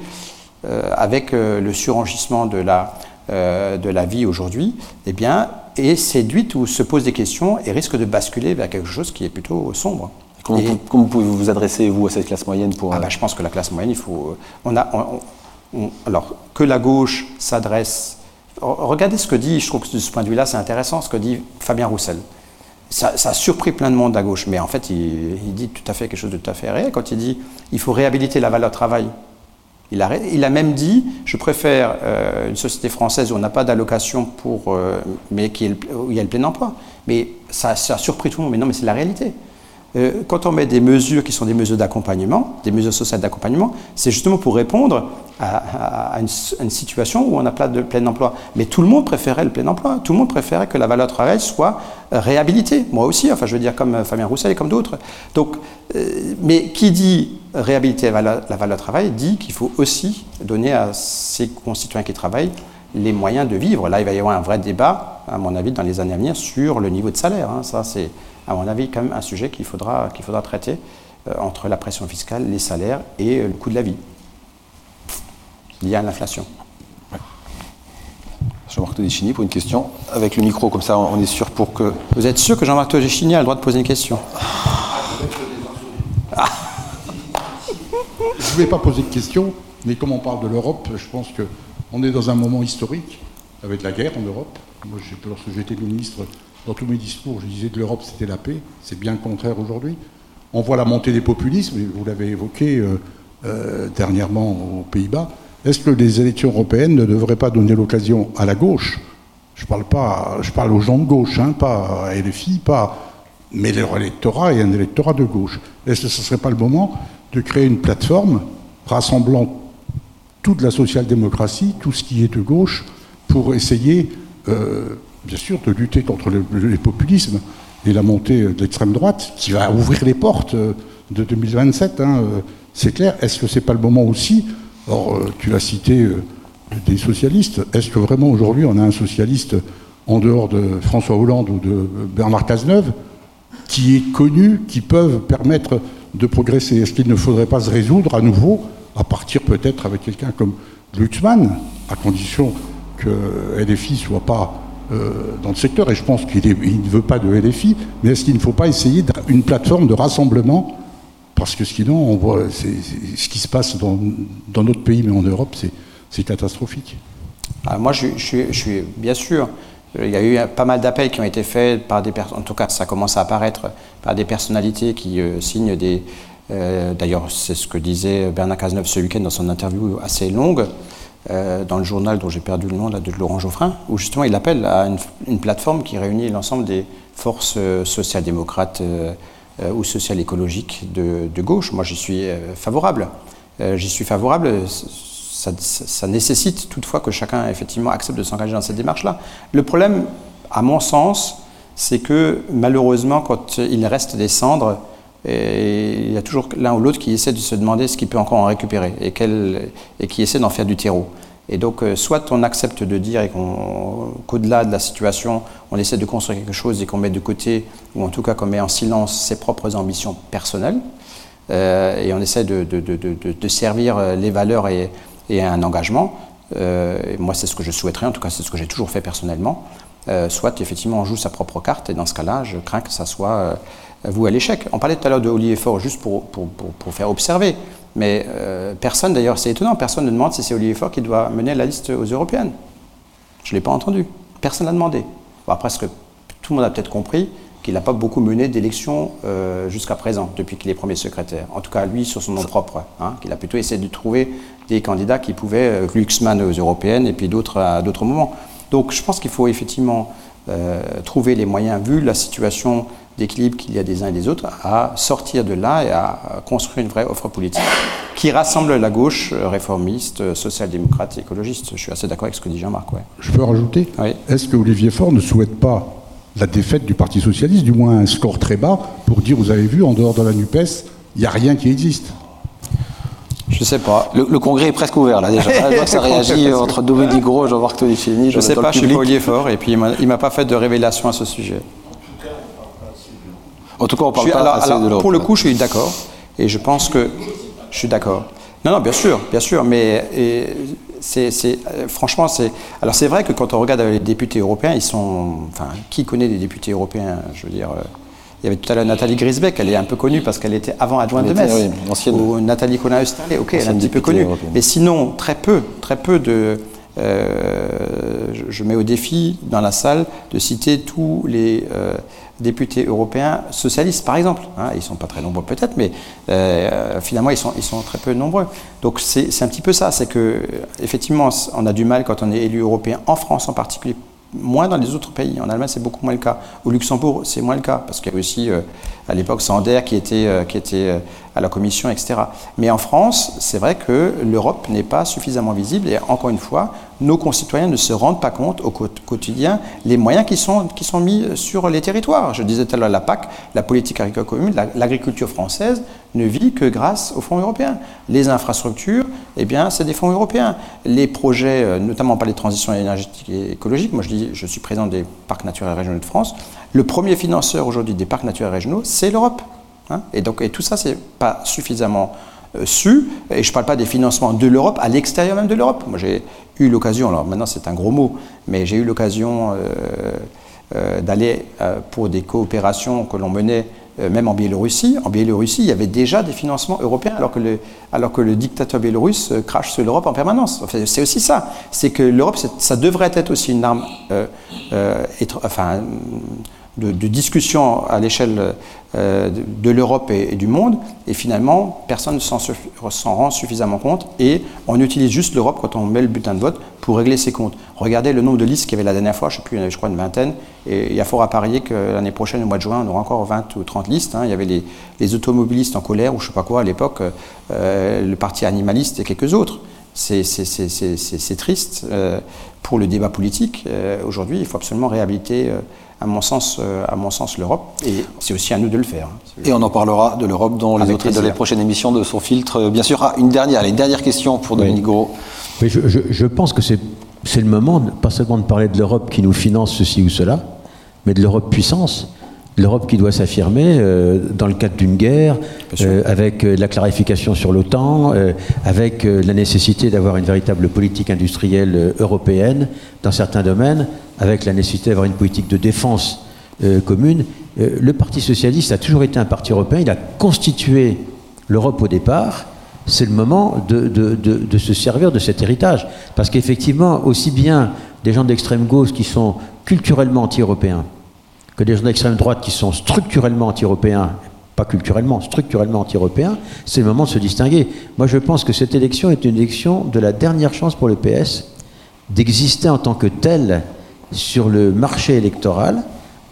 avec le surenchissement de la euh, de la vie aujourd'hui, eh bien, est séduite ou se pose des questions et risque de basculer vers quelque chose qui est plutôt sombre. Comment, comment pouvez-vous vous adresser, vous, à cette classe moyenne pour... Ah bah, je pense que la classe moyenne, il faut... On a, alors, que la gauche s'adresse... Regardez ce que dit, je trouve que de ce point de vue-là, c'est intéressant, ce que dit Fabien Roussel. Ça, a surpris plein de monde à gauche, mais en fait, il, il, dit tout à fait quelque chose de tout à fait réel quand il dit il faut réhabiliter la valeur travail. Il a, même dit, je préfère euh, une société française où on n'a pas d'allocation pour, euh, mais qui où il y a le plein emploi. Mais ça, a surpris tout le monde. Mais non, mais c'est la réalité. Euh, quand on met des mesures qui sont des mesures d'accompagnement, des mesures sociales d'accompagnement, c'est justement pour répondre à, une, situation où on n'a pas de plein emploi. Mais tout le monde préférait le plein emploi. Tout le monde préférait que la valeur travail soit réhabilitée. Moi aussi, enfin, je veux dire, comme Fabien Roussel et comme d'autres. Donc, mais qui dit réhabiliter la valeur, travail dit qu'il faut aussi donner à ses concitoyens qui travaillent les moyens de vivre. Là, il va y avoir un vrai débat, à mon avis, dans les années à venir, sur le niveau de salaire. Hein. Ça, c'est, à mon avis, quand même un sujet qu'il faudra, qu'il faudra traiter euh, entre la pression fiscale, les salaires et euh, le coût de la vie lié à l'inflation. Jean-Marc Todeschini pour une question. Avec le micro, comme ça, on est sûr pour que. Vous êtes sûr que Jean-Marc Todeschini a le droit de poser une question? Ah. Je ne vais pas poser de questions, mais comme on parle de l'Europe, je pense qu'on est dans un moment historique, avec la guerre en Europe. Moi, lorsque j'étais ministre, dans tous mes discours, je disais que l'Europe, c'était la paix. C'est bien le contraire aujourd'hui. On voit la montée des populismes, vous l'avez évoqué euh, euh, dernièrement aux Pays-Bas. Est-ce que les élections européennes ne devraient pas donner l'occasion à la gauche? Je parle, pas, je parle aux gens de gauche, hein, pas à LFI, pas, mais leur électorat est un électorat de gauche. Est-ce que ce ne serait pas le moment de créer une plateforme rassemblant toute la social-démocratie, tout ce qui est de gauche, pour essayer, euh, bien sûr, de lutter contre les populismes et la montée de l'extrême droite, qui va ouvrir les portes euh, de 2027, hein, euh, c'est clair. Est-ce que ce n'est pas le moment aussi? Or, tu as cité des socialistes. Est-ce que vraiment aujourd'hui on a un socialiste en dehors de François Hollande ou de Bernard Cazeneuve qui est connu, qui peuvent permettre de progresser? Est-ce qu'il ne faudrait pas se résoudre à nouveau à partir peut-être avec quelqu'un comme Glucksmann, à condition que LFI ne soit pas euh, dans le secteur, et je pense qu'il ne veut pas de LFI, mais est-ce qu'il ne faut pas essayer une plateforme de rassemblement? Parce que sinon, on voit ce qui se passe dans, notre pays, mais en Europe, c'est catastrophique. Ah, moi, je, suis bien sûr. Il y a eu pas mal d'appels qui ont été faits par des en tout cas, ça commence à apparaître par des personnalités qui euh, signent des, euh, d'ailleurs, c'est ce que disait Bernard Cazeneuve ce week-end dans son interview assez longue euh, dans le journal dont j'ai perdu le nom là, de Laurent Geoffrin, où justement il appelle à une, plateforme qui réunit l'ensemble des forces euh, social-démocrates ou social-écologiques de, gauche. Moi, j'y suis favorable. j'y suis favorable. Ça, ça, nécessite toutefois que chacun effectivement accepte de s'engager dans cette démarche-là. Le problème, à mon sens, c'est que malheureusement, quand il reste des cendres, et il y a toujours l'un ou l'autre qui essaie de se demander ce qu'il peut encore en récupérer et, et qui essaie d'en faire du terreau. Et donc, euh, soit on accepte de dire qu'au-delà de la situation, on essaie de construire quelque chose et qu'on met de côté, ou en tout cas qu'on met en silence ses propres ambitions personnelles, euh, et on essaie de, servir les valeurs et, et un engagement. Euh, moi, c'est ce que je souhaiterais, en tout cas, c'est ce que j'ai toujours fait personnellement. soit, effectivement, on joue sa propre carte, et dans ce cas-là, je crains que ça soit vous à l'échec. On parlait tout à l'heure de Olivier Faure juste pour, pour, pour, faire observer, mais euh, personne d'ailleurs, c'est étonnant, personne ne demande si c'est Olivier Faure qui doit mener la liste aux européennes. Je ne l'ai pas entendu. Personne n'a demandé. Bon, après, tout le monde a peut-être compris qu'il n'a pas beaucoup mené d'élections euh, jusqu'à présent, depuis qu'il est premier secrétaire. En tout cas, lui, sur son nom propre. Hein, qu'il a plutôt essayé de trouver des candidats qui pouvaient, euh, Glucksmann aux européennes et puis d'autres à d'autres moments. Donc je pense qu'il faut effectivement trouver les moyens, vu la situation d'équilibre qu'il y a des uns et des autres, à sortir de là et à construire une vraie offre politique qui rassemble la gauche réformiste, social-démocrate et écologiste. Je suis assez d'accord avec ce que dit Jean-Marc. Je peux rajouter Est-ce que Olivier Faure ne souhaite pas la défaite du Parti socialiste, du moins un score très bas, pour dire, vous avez vu, en dehors de la NUPES, il n'y a rien qui existe? Je sais pas. Le, congrès est presque ouvert là déjà. Je vois que ça réagit entre Dominique Gros, Jean-Marc Tolifini. Je ne sais pas, je suis pas Olivier Faure et puis il ne m'a pas fait de révélation à ce sujet. En tout cas, on parle pas assez de l'Europe. Pour le coup, je suis d'accord. Et je pense que. Je suis d'accord. Non, non, bien sûr, bien sûr. Mais c'est, euh, franchement, c'est. Alors, c'est vrai que quand on regarde les députés européens, ils sont. Enfin, qui connaît des députés européens Je veux dire. Euh, il y avait tout à l'heure Nathalie Grisbeck, elle est un peu connue parce qu'elle était avant adjointe de Metz. Oui, Ou Nathalie ok, elle est un petit peu connue. Mais sinon, très peu, très peu de. Euh, je, mets au défi dans la salle de citer tous les députés européens socialistes, par exemple. Hein, ils ne sont pas très nombreux peut-être, mais euh, finalement, ils sont, très peu nombreux. Donc c'est un petit peu ça, c'est que effectivement, on a du mal quand on est élu européen, en France en particulier, moins dans les autres pays. En Allemagne, c'est beaucoup moins le cas. Au Luxembourg, c'est moins le cas, parce qu'il y a aussi, euh, à l'époque, Sander euh, qui était à la Commission, etc. Mais en France, c'est vrai que l'Europe n'est pas suffisamment visible, et encore une fois, nos concitoyens ne se rendent pas compte au quotidien les moyens qui sont, mis sur les territoires. Je disais tout à l'heure la PAC, la politique agricole commune, l'agriculture française ne vit que grâce aux fonds européens. Les infrastructures, eh bien, c'est des fonds européens. Les projets, euh, notamment par les transitions énergétiques et écologiques, moi je, dis, je suis président des parcs naturels régionaux de France, le premier financeur aujourd'hui des parcs naturels régionaux, c'est l'Europe. Hein. et donc, et tout ça, c'est pas suffisamment euh, su, et je ne parle pas des financements de l'Europe, à l'extérieur même de l'Europe. Moi, j'ai eu l'occasion, alors maintenant c'est un gros mot, mais j'ai eu l'occasion euh, euh, d'aller pour des coopérations que l'on menait même en Biélorussie. En Biélorussie, il y avait déjà des financements européens, alors que le, alors que le dictateur biélorusse crache sur l'Europe en permanence. c'est aussi ça. C'est que l'Europe, ça devrait être aussi une arme enfin, de, discussion à l'échelle euh, de l'Europe et, du monde, et finalement, personne ne s'en rend suffisamment compte, et on utilise juste l'Europe quand on met le bulletin de vote pour régler ses comptes. Regardez le nombre de listes qu'il y avait la dernière fois, je ne sais plus, je crois une vingtaine, et il y a fort à parier que l'année prochaine, au mois de juin, on aura encore 20 ou 30 listes. Hein. Il y avait les, automobilistes en colère, ou je ne sais pas quoi à l'époque, euh, le parti animaliste et quelques autres. C'est triste euh, pour le débat politique. Aujourd'hui, il faut absolument réhabiliter à mon sens, euh, à mon sens l'Europe. Et c'est aussi à nous de le faire. Et on en parlera de l'Europe dans les autres, dans les prochaines émissions de son filtre. Euh, bien sûr, ah, une dernière, une dernière question pour Dominique Gros. Oui, je, je, pense que c'est le moment, pas seulement de parler de l'Europe qui nous finance ceci ou cela, mais de l'Europe puissance. l'Europe qui doit s'affirmer euh, dans le cadre d'une guerre, euh, avec euh, la clarification sur l'OTAN, avec la nécessité d'avoir une véritable politique industrielle européenne dans certains domaines, avec la nécessité d'avoir une politique de défense commune. le Parti socialiste a toujours été un parti européen, il a constitué l'Europe au départ. C'est le moment de, de, se servir de cet héritage. Parce qu'effectivement, aussi bien des gens d'extrême gauche qui sont culturellement anti-européens, que des gens d'extrême droite qui sont structurellement anti-européens, pas culturellement, structurellement anti-européens, c'est le moment de se distinguer. Moi, je pense que cette élection est une élection de la dernière chance pour le PS d'exister en tant que tel sur le marché électoral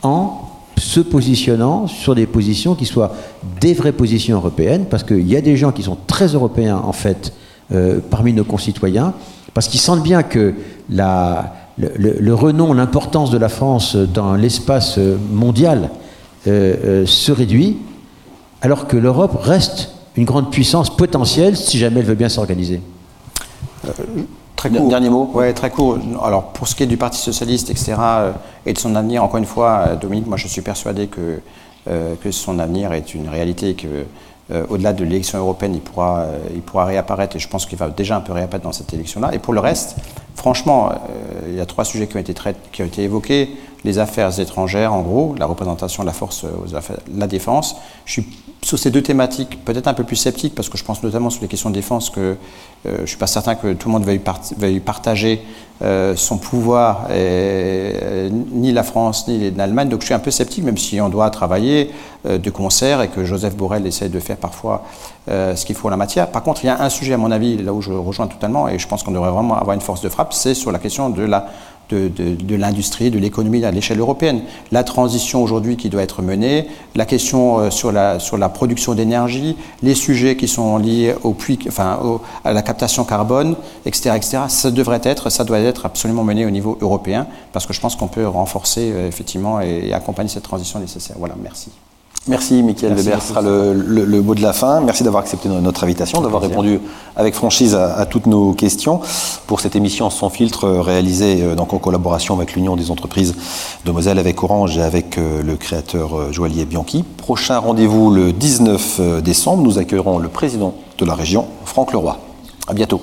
en se positionnant sur des positions qui soient des vraies positions européennes, parce qu'il y a des gens qui sont très européens, en fait, euh, parmi nos concitoyens, parce qu'ils sentent bien que le, renom, l'importance de la France dans l'espace mondial euh, euh, se réduit, alors que l'Europe reste une grande puissance potentielle si jamais elle veut bien s'organiser. Euh, très court. Dernier mot Ouais, très court. Alors, pour ce qui est du Parti Socialiste, etc., et de son avenir, encore une fois, Dominique, moi je suis persuadé que, que son avenir est une réalité et que au-delà de l'élection européenne, il pourra, il pourra réapparaître, et je pense qu'il va déjà un peu réapparaître dans cette élection-là. Et pour le reste, franchement, euh, il y a trois sujets qui ont été, qui ont été évoqués. Les affaires étrangères, en gros, la représentation de la force aux affaires, la défense. Je suis sur ces deux thématiques peut-être un peu plus sceptique parce que je pense notamment sur les questions de défense que euh, je ne suis pas certain que tout le monde veuille, partager euh, son pouvoir, ni la France ni l'Allemagne. Donc je suis un peu sceptique, même si on doit travailler de concert et que Joseph Borrell essaie de faire parfois ce qu'il faut en la matière. Par contre, il y a un sujet, à mon avis, là où je rejoins totalement, et je pense qu'on devrait vraiment avoir une force de frappe, c'est sur la question de la de, l'industrie, de l'économie à l'échelle européenne. La transition aujourd'hui qui doit être menée, la question euh, sur, la, sur la production d'énergie, les sujets qui sont liés au puits, enfin, à la captation carbone, etc., etc., ça devrait être, ça doit être absolument mené au niveau européen parce que je pense qu'on peut renforcer euh, effectivement et accompagner cette transition nécessaire. Voilà, merci. Merci, Michael Weber. Ce sera le, mot de la fin. Merci d'avoir accepté notre invitation, d'avoir répondu avec franchise à, toutes nos questions pour cette émission sans filtre réalisée euh, donc en collaboration avec l'Union des entreprises de Moselle, avec Orange et avec euh, le créateur euh, Joaillier Bianchi. Prochain rendez-vous le 19 décembre. Nous accueillerons le président de la région, Franck Leroy. À bientôt.